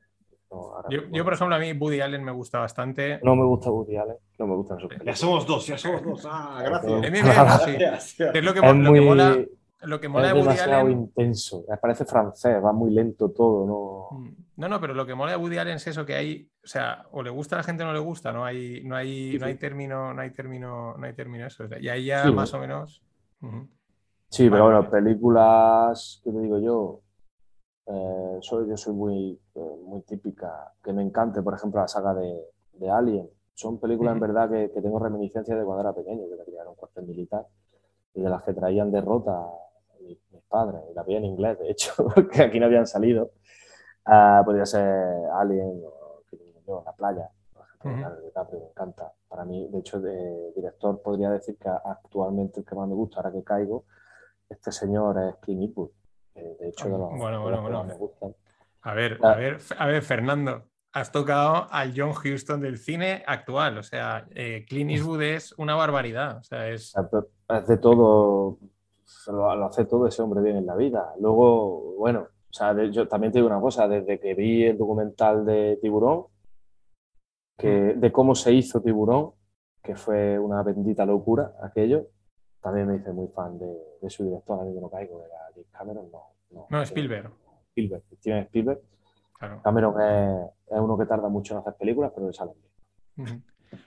S1: yo, por ejemplo, a mí Woody Allen me gusta bastante.
S3: No me gusta Woody Allen, no me gustan sus
S2: Ya somos dos, ya somos dos. Ah, (laughs) gracias.
S1: Es, lo que, lo que mola lo que mola
S3: es demasiado intenso, me parece francés, va muy lento todo, ¿no?
S1: Mm. No, no, pero lo que mola de Woody Allen es eso, que hay, o sea, o le gusta a la gente o no le gusta, no hay, no hay, no hay término, no hay término, no hay término eso. Y ahí ya más o menos.
S3: Sí, pero bueno, películas, ¿qué te digo yo? Eh, soy, yo soy muy, eh, muy típica, que me encante, por ejemplo, la saga de, de Alien. Son películas en verdad que, que, tengo reminiscencias de cuando era pequeño, que me criaron un cuartel militar y de las que traían derrota mis, padres, y la vi en inglés, de hecho, (laughs) que aquí no habían salido. Uh, podría ser Alien o La Playa, por ejemplo, me encanta. Para mí, de hecho, de director podría decir que actualmente el que más me gusta, ahora que caigo, este señor es Clint Eastwood. de hecho, de los,
S1: bueno, bueno, bueno. me gustan. A ver, a ver, a ver, Fernando, has tocado al John Huston del cine actual. O sea, eh, Clint Eastwood es una barbaridad. O sea, es...
S3: Hace todo, lo, hace todo ese hombre bien en la vida. Luego, bueno, o sea, yo también te digo una cosa, desde que vi el documental de Tiburón, que, mm. de cómo se hizo Tiburón, que fue una bendita locura aquello, también me hice muy fan de, su director, a mí no caigo, era James Cameron, no.
S1: No, no Spielberg.
S3: Spielberg, Steven Spielberg. Cameron es, uno que tarda mucho en hacer películas, pero le sale bien.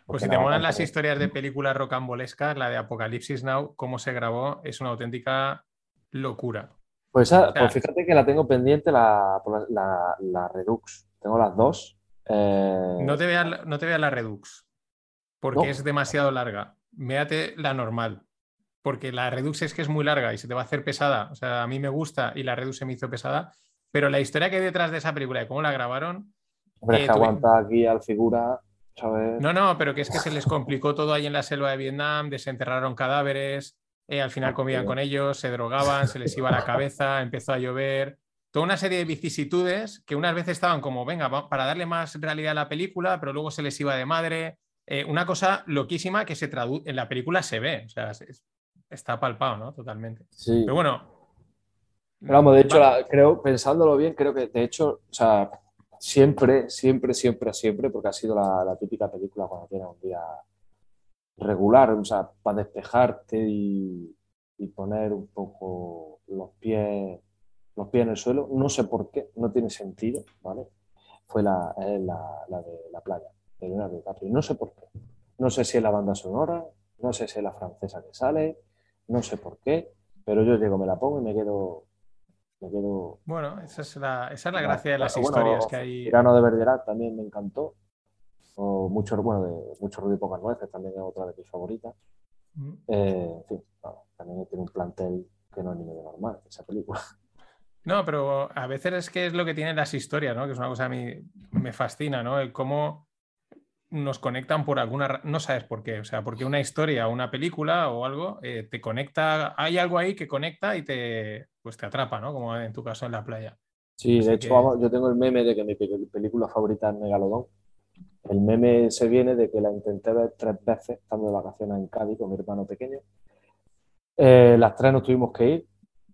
S1: Pues si te molan las historias de películas rocambolescas, la de Apocalipsis Now, cómo se grabó, es una auténtica locura.
S3: Pues, pues fíjate que la tengo pendiente la, la, Redux. Tengo las dos.
S1: Eh, no, te veas, no te la Redux, porque es demasiado larga. Véate la normal, porque la Redux es que es muy larga y se te va a hacer pesada. O sea, a mí me gusta y la Redux se me hizo pesada, pero la historia que hay detrás de esa película y cómo la grabaron.
S3: Hombre, es eh, que aguanta aquí al figura
S1: no, no, pero que es que se les complicó todo ahí en la selva de Vietnam, desenterraron cadáveres, eh, al final comían con ellos, se drogaban, se les iba la cabeza, empezó a llover, toda una serie de vicisitudes que unas veces estaban como, venga, para darle más realidad a la película, pero luego se les iba de madre. Eh, una cosa loquísima que se traduce, en la película se ve, o sea, está palpado, ¿no? Totalmente. Sí. Pero bueno.
S3: vamos, de hecho, creo, pensándolo bien, creo que de hecho, o sea, siempre, siempre, siempre, siempre, porque ha sido la, típica película cuando tienes un día regular, o sea, para despejarte y, poner un poco los pies, los pies en el suelo. No sé por qué, no tiene sentido, ¿vale? Fue la, de la playa, de Leonardo DiCaprio. No sé por qué. No sé si es la banda sonora, no sé si es la francesa que sale, no sé por qué, pero yo llego, me la pongo y me quedo
S1: bueno, esa es la, esa es la gracia de las historias que hay.
S3: Tirano de Verderac también me encantó. O mucho, bueno, de mucho ruido y pocas nueces, también es otra de mis favoritas. Mm. Eh, en fin, también tiene un plantel que no es ni medio normal, esa película.
S1: No, pero a veces es que es lo que tienen las historias, ¿no? Que es una cosa a mí me fascina, ¿no? El cómo nos conectan por alguna no sabes por qué, o sea, porque una historia, una película o algo eh, te conecta, hay algo ahí que conecta y te, pues te atrapa, ¿no? Como en tu caso en la playa.
S3: Sí, de hecho, yo tengo el meme de que mi película favorita es Megalodón. El meme se viene de que la intenté ver tres veces estando de vacaciones en Cádiz con mi hermano pequeño. Eh, las tres nos tuvimos que ir,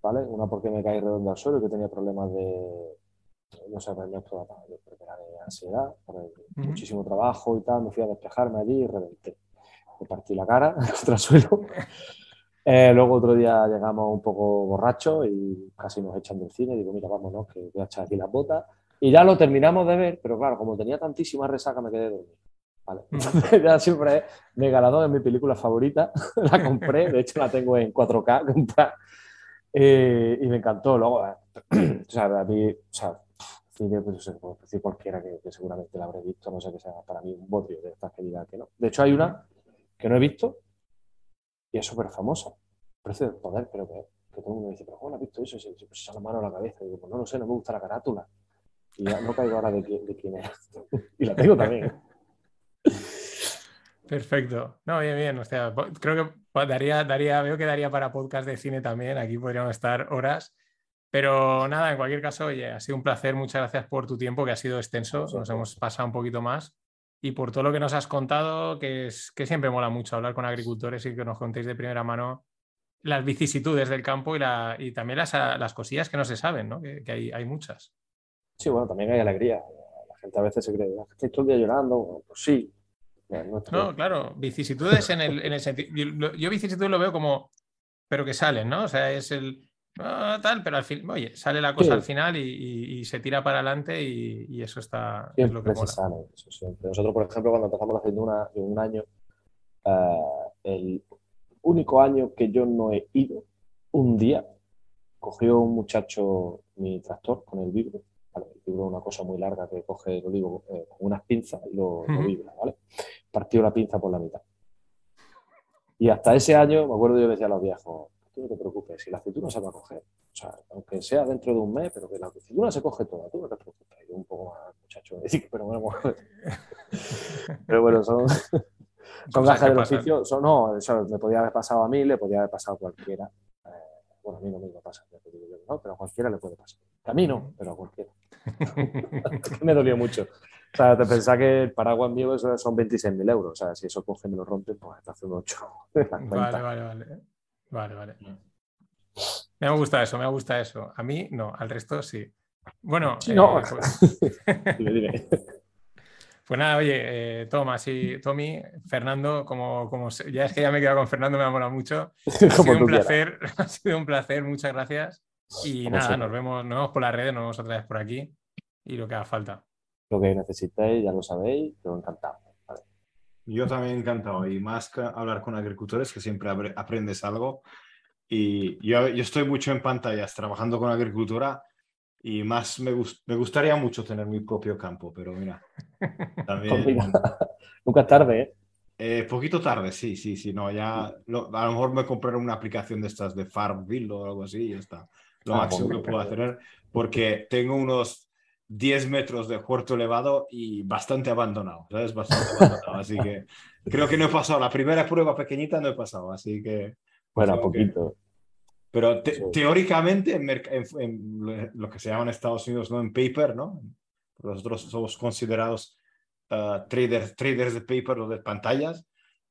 S3: ¿vale? Una porque me caí redondo al suelo y que tenía problemas de, no sé, pues, toda de ansiedad, por muchísimo trabajo y tal. Me fui a despejarme allí y reventé. Me partí la cara (laughs) contra el suelo. Eh, luego otro día llegamos un poco borrachos y casi nos echan del cine. Digo, mira, vámonos, que voy a echar aquí las botas. Y ya lo terminamos de ver, pero claro, como tenía tantísima resaca, me quedé dormido. Vale. (laughs) ya siempre es Megalodon, es mi película favorita. (laughs) la compré, de hecho la tengo en 4K eh, y me encantó. Luego, eh, (clears throat) o sea, a mí, o sea, cine, pues se puede decir cualquiera que, seguramente la habré visto, no sé qué sea para mí un bodrio de estas que diga que no. De hecho, hay una que no he visto, y es súper famosa. Precio del poder, creo que, que todo el mundo dice, pero ¿cómo no has visto eso? Y se, se echa la mano a la cabeza. Y digo, pues no lo sé, no me gusta la carátula. Y ya no caigo ahora de, de quién es. (laughs) y la tengo también.
S1: Perfecto. No, bien, bien. O sea, creo que daría, daría, veo que daría para podcast de cine también. Aquí podríamos estar horas. Pero nada, en cualquier caso, oye, ha sido un placer. Muchas gracias por tu tiempo, que ha sido extenso. Nos hemos pasado un poquito más. y por todo lo que nos has contado, que, es, que siempre mola mucho hablar con agricultores y que nos contéis de primera mano las vicisitudes del campo y, la, y también las, las, cosillas que no se saben, ¿no? que, que hay, hay, muchas.
S3: Sí, bueno, también hay alegría. La gente a veces se cree, estoy todo el día llorando. Pues sí.
S1: No, no claro, vicisitudes en el, en el sentido. Yo, yo vicisitudes lo veo como, pero que salen, ¿no? O sea, es el Ah, tal, pero al fin, oye, sale la cosa al final y, se tira para adelante y, eso está
S3: es lo que mola. Sale, Nosotros, por ejemplo, cuando empezamos la aceituna de un año, eh, el único año que yo no he ido, un día, cogió un muchacho mi tractor con el vibro. el vibro es una cosa muy larga que coge el olivo eh, con unas pinzas y lo, vibra, ¿vale? Partió la pinza por la mitad. Y hasta ese año, me acuerdo yo decía a los viejos, no te preocupes, si la aceituna se va a coger. O sea, aunque sea dentro de un mes, pero que la aceituna se coge toda, tú no te preocupes. Yo un poco más, muchacho, (laughs) pero bueno, (laughs) pero bueno, son, son gajas del oficio. Son, no, eso me podía haber pasado a mí, le podía haber pasado a cualquiera. Eh, bueno, a mí no me pasa, ¿no? pero a cualquiera le puede pasar. A mí no, pero a cualquiera. (laughs) me dolió mucho. O sea, te pensás que el paraguas mío son 26.000 euros. O sea, si eso coge y me lo rompe, pues está haciendo 8.
S1: Vale, vale, vale. Vale, vale. Mm. Me gusta eso, me gusta eso. A mí no, al resto sí. Bueno, no. Eh, pues... (laughs) pues... nada, oye, eh, Tomás y Tommy, Fernando, como, como ya es que ya me he quedado con Fernando, me ha molado mucho. (laughs) Ha sido un placer, (laughs) ha sido un placer, muchas gracias. Y nada, nos vemos, nos vemos por las redes, nos vemos otra vez por aquí y lo que haga falta.
S3: Lo que necesitéis, ya lo sabéis, yo encantado.
S2: Yo también encantado y más que hablar con agricultores que siempre aprendes algo. Y yo, yo estoy mucho en pantallas trabajando con agricultura y más me, me gustaría mucho tener mi propio campo, pero mira, también... (laughs)
S3: Nunca es tarde, ¿eh?
S2: ¿eh? Poquito tarde, sí, sí, sí, no, ya a lo mejor me compraré una aplicación de estas de Farmville o algo así y ya está. Lo ah, máximo que puedo hacer porque tengo unos 10 metros de huerto elevado y bastante abandonado, ¿sabes? Bastante abandonado. Así que creo que no he pasado. La primera prueba pequeñita no he pasado, así que...
S3: Bueno, poquito.
S2: Pero teóricamente, en, lo que se llama en Estados Unidos, ¿no? En paper, ¿no? Nosotros somos considerados uh, traders, traders de paper o de pantallas.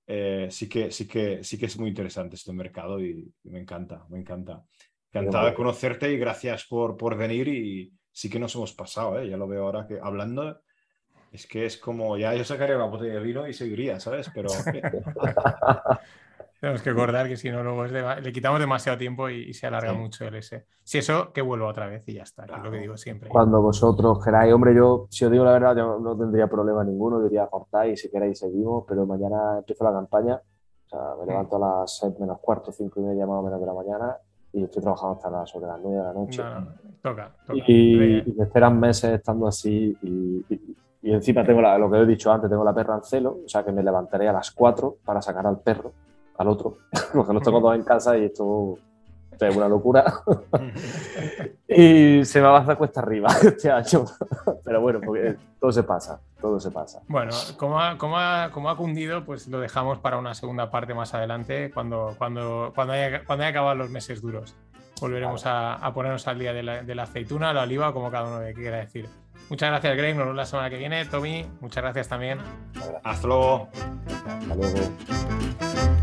S2: Eh, sí, que, sí, que, sí que es muy interesante este mercado y, me encanta, me encanta. Encantado de conocerte y gracias por, por venir y, sí que nos hemos pasado, ¿eh? ya lo veo ahora que hablando, es que es como, ya yo sacaría una botella de vino y seguiría, ¿sabes? Pero... (laughs)
S1: Tenemos que acordar que si no, luego le quitamos demasiado tiempo y, se alarga mucho el ese. Si eso, que vuelva otra vez y ya está, es lo que digo siempre.
S3: Cuando vosotros queráis, hombre, yo, si os digo la verdad, yo no tendría problema ninguno, diría cortáis si queréis seguimos, pero mañana empiezo la campaña, o sea, me levanto a las 6 menos cuarto, 5 y media más o menos de la mañana y estoy trabajando hasta las, sobre las 9 de la noche.
S1: toca,
S3: Y, me esperan meses estando así y, encima tengo lo que he dicho antes, tengo la perra en celo, o sea que me levantaré a las 4 para sacar al perro, al otro, (laughs) porque los tengo dos en casa y esto es una locura. (laughs) y se me va a hacer cuesta arriba (laughs) este año. Pero bueno, porque todo se pasa, todo se pasa.
S1: Bueno, como ha, como ha, como ha cundido, pues lo dejamos para una segunda parte más adelante, cuando, cuando, cuando, haya, cuando haya acabado los meses duros. Volveremos a, a, ponernos al día de la, de la, aceituna, la oliva, como cada uno quiera decir. Muchas gracias, Greg. Nos vemos la semana que viene. Tommy, muchas gracias también.
S2: Hasta luego.
S3: Hasta luego.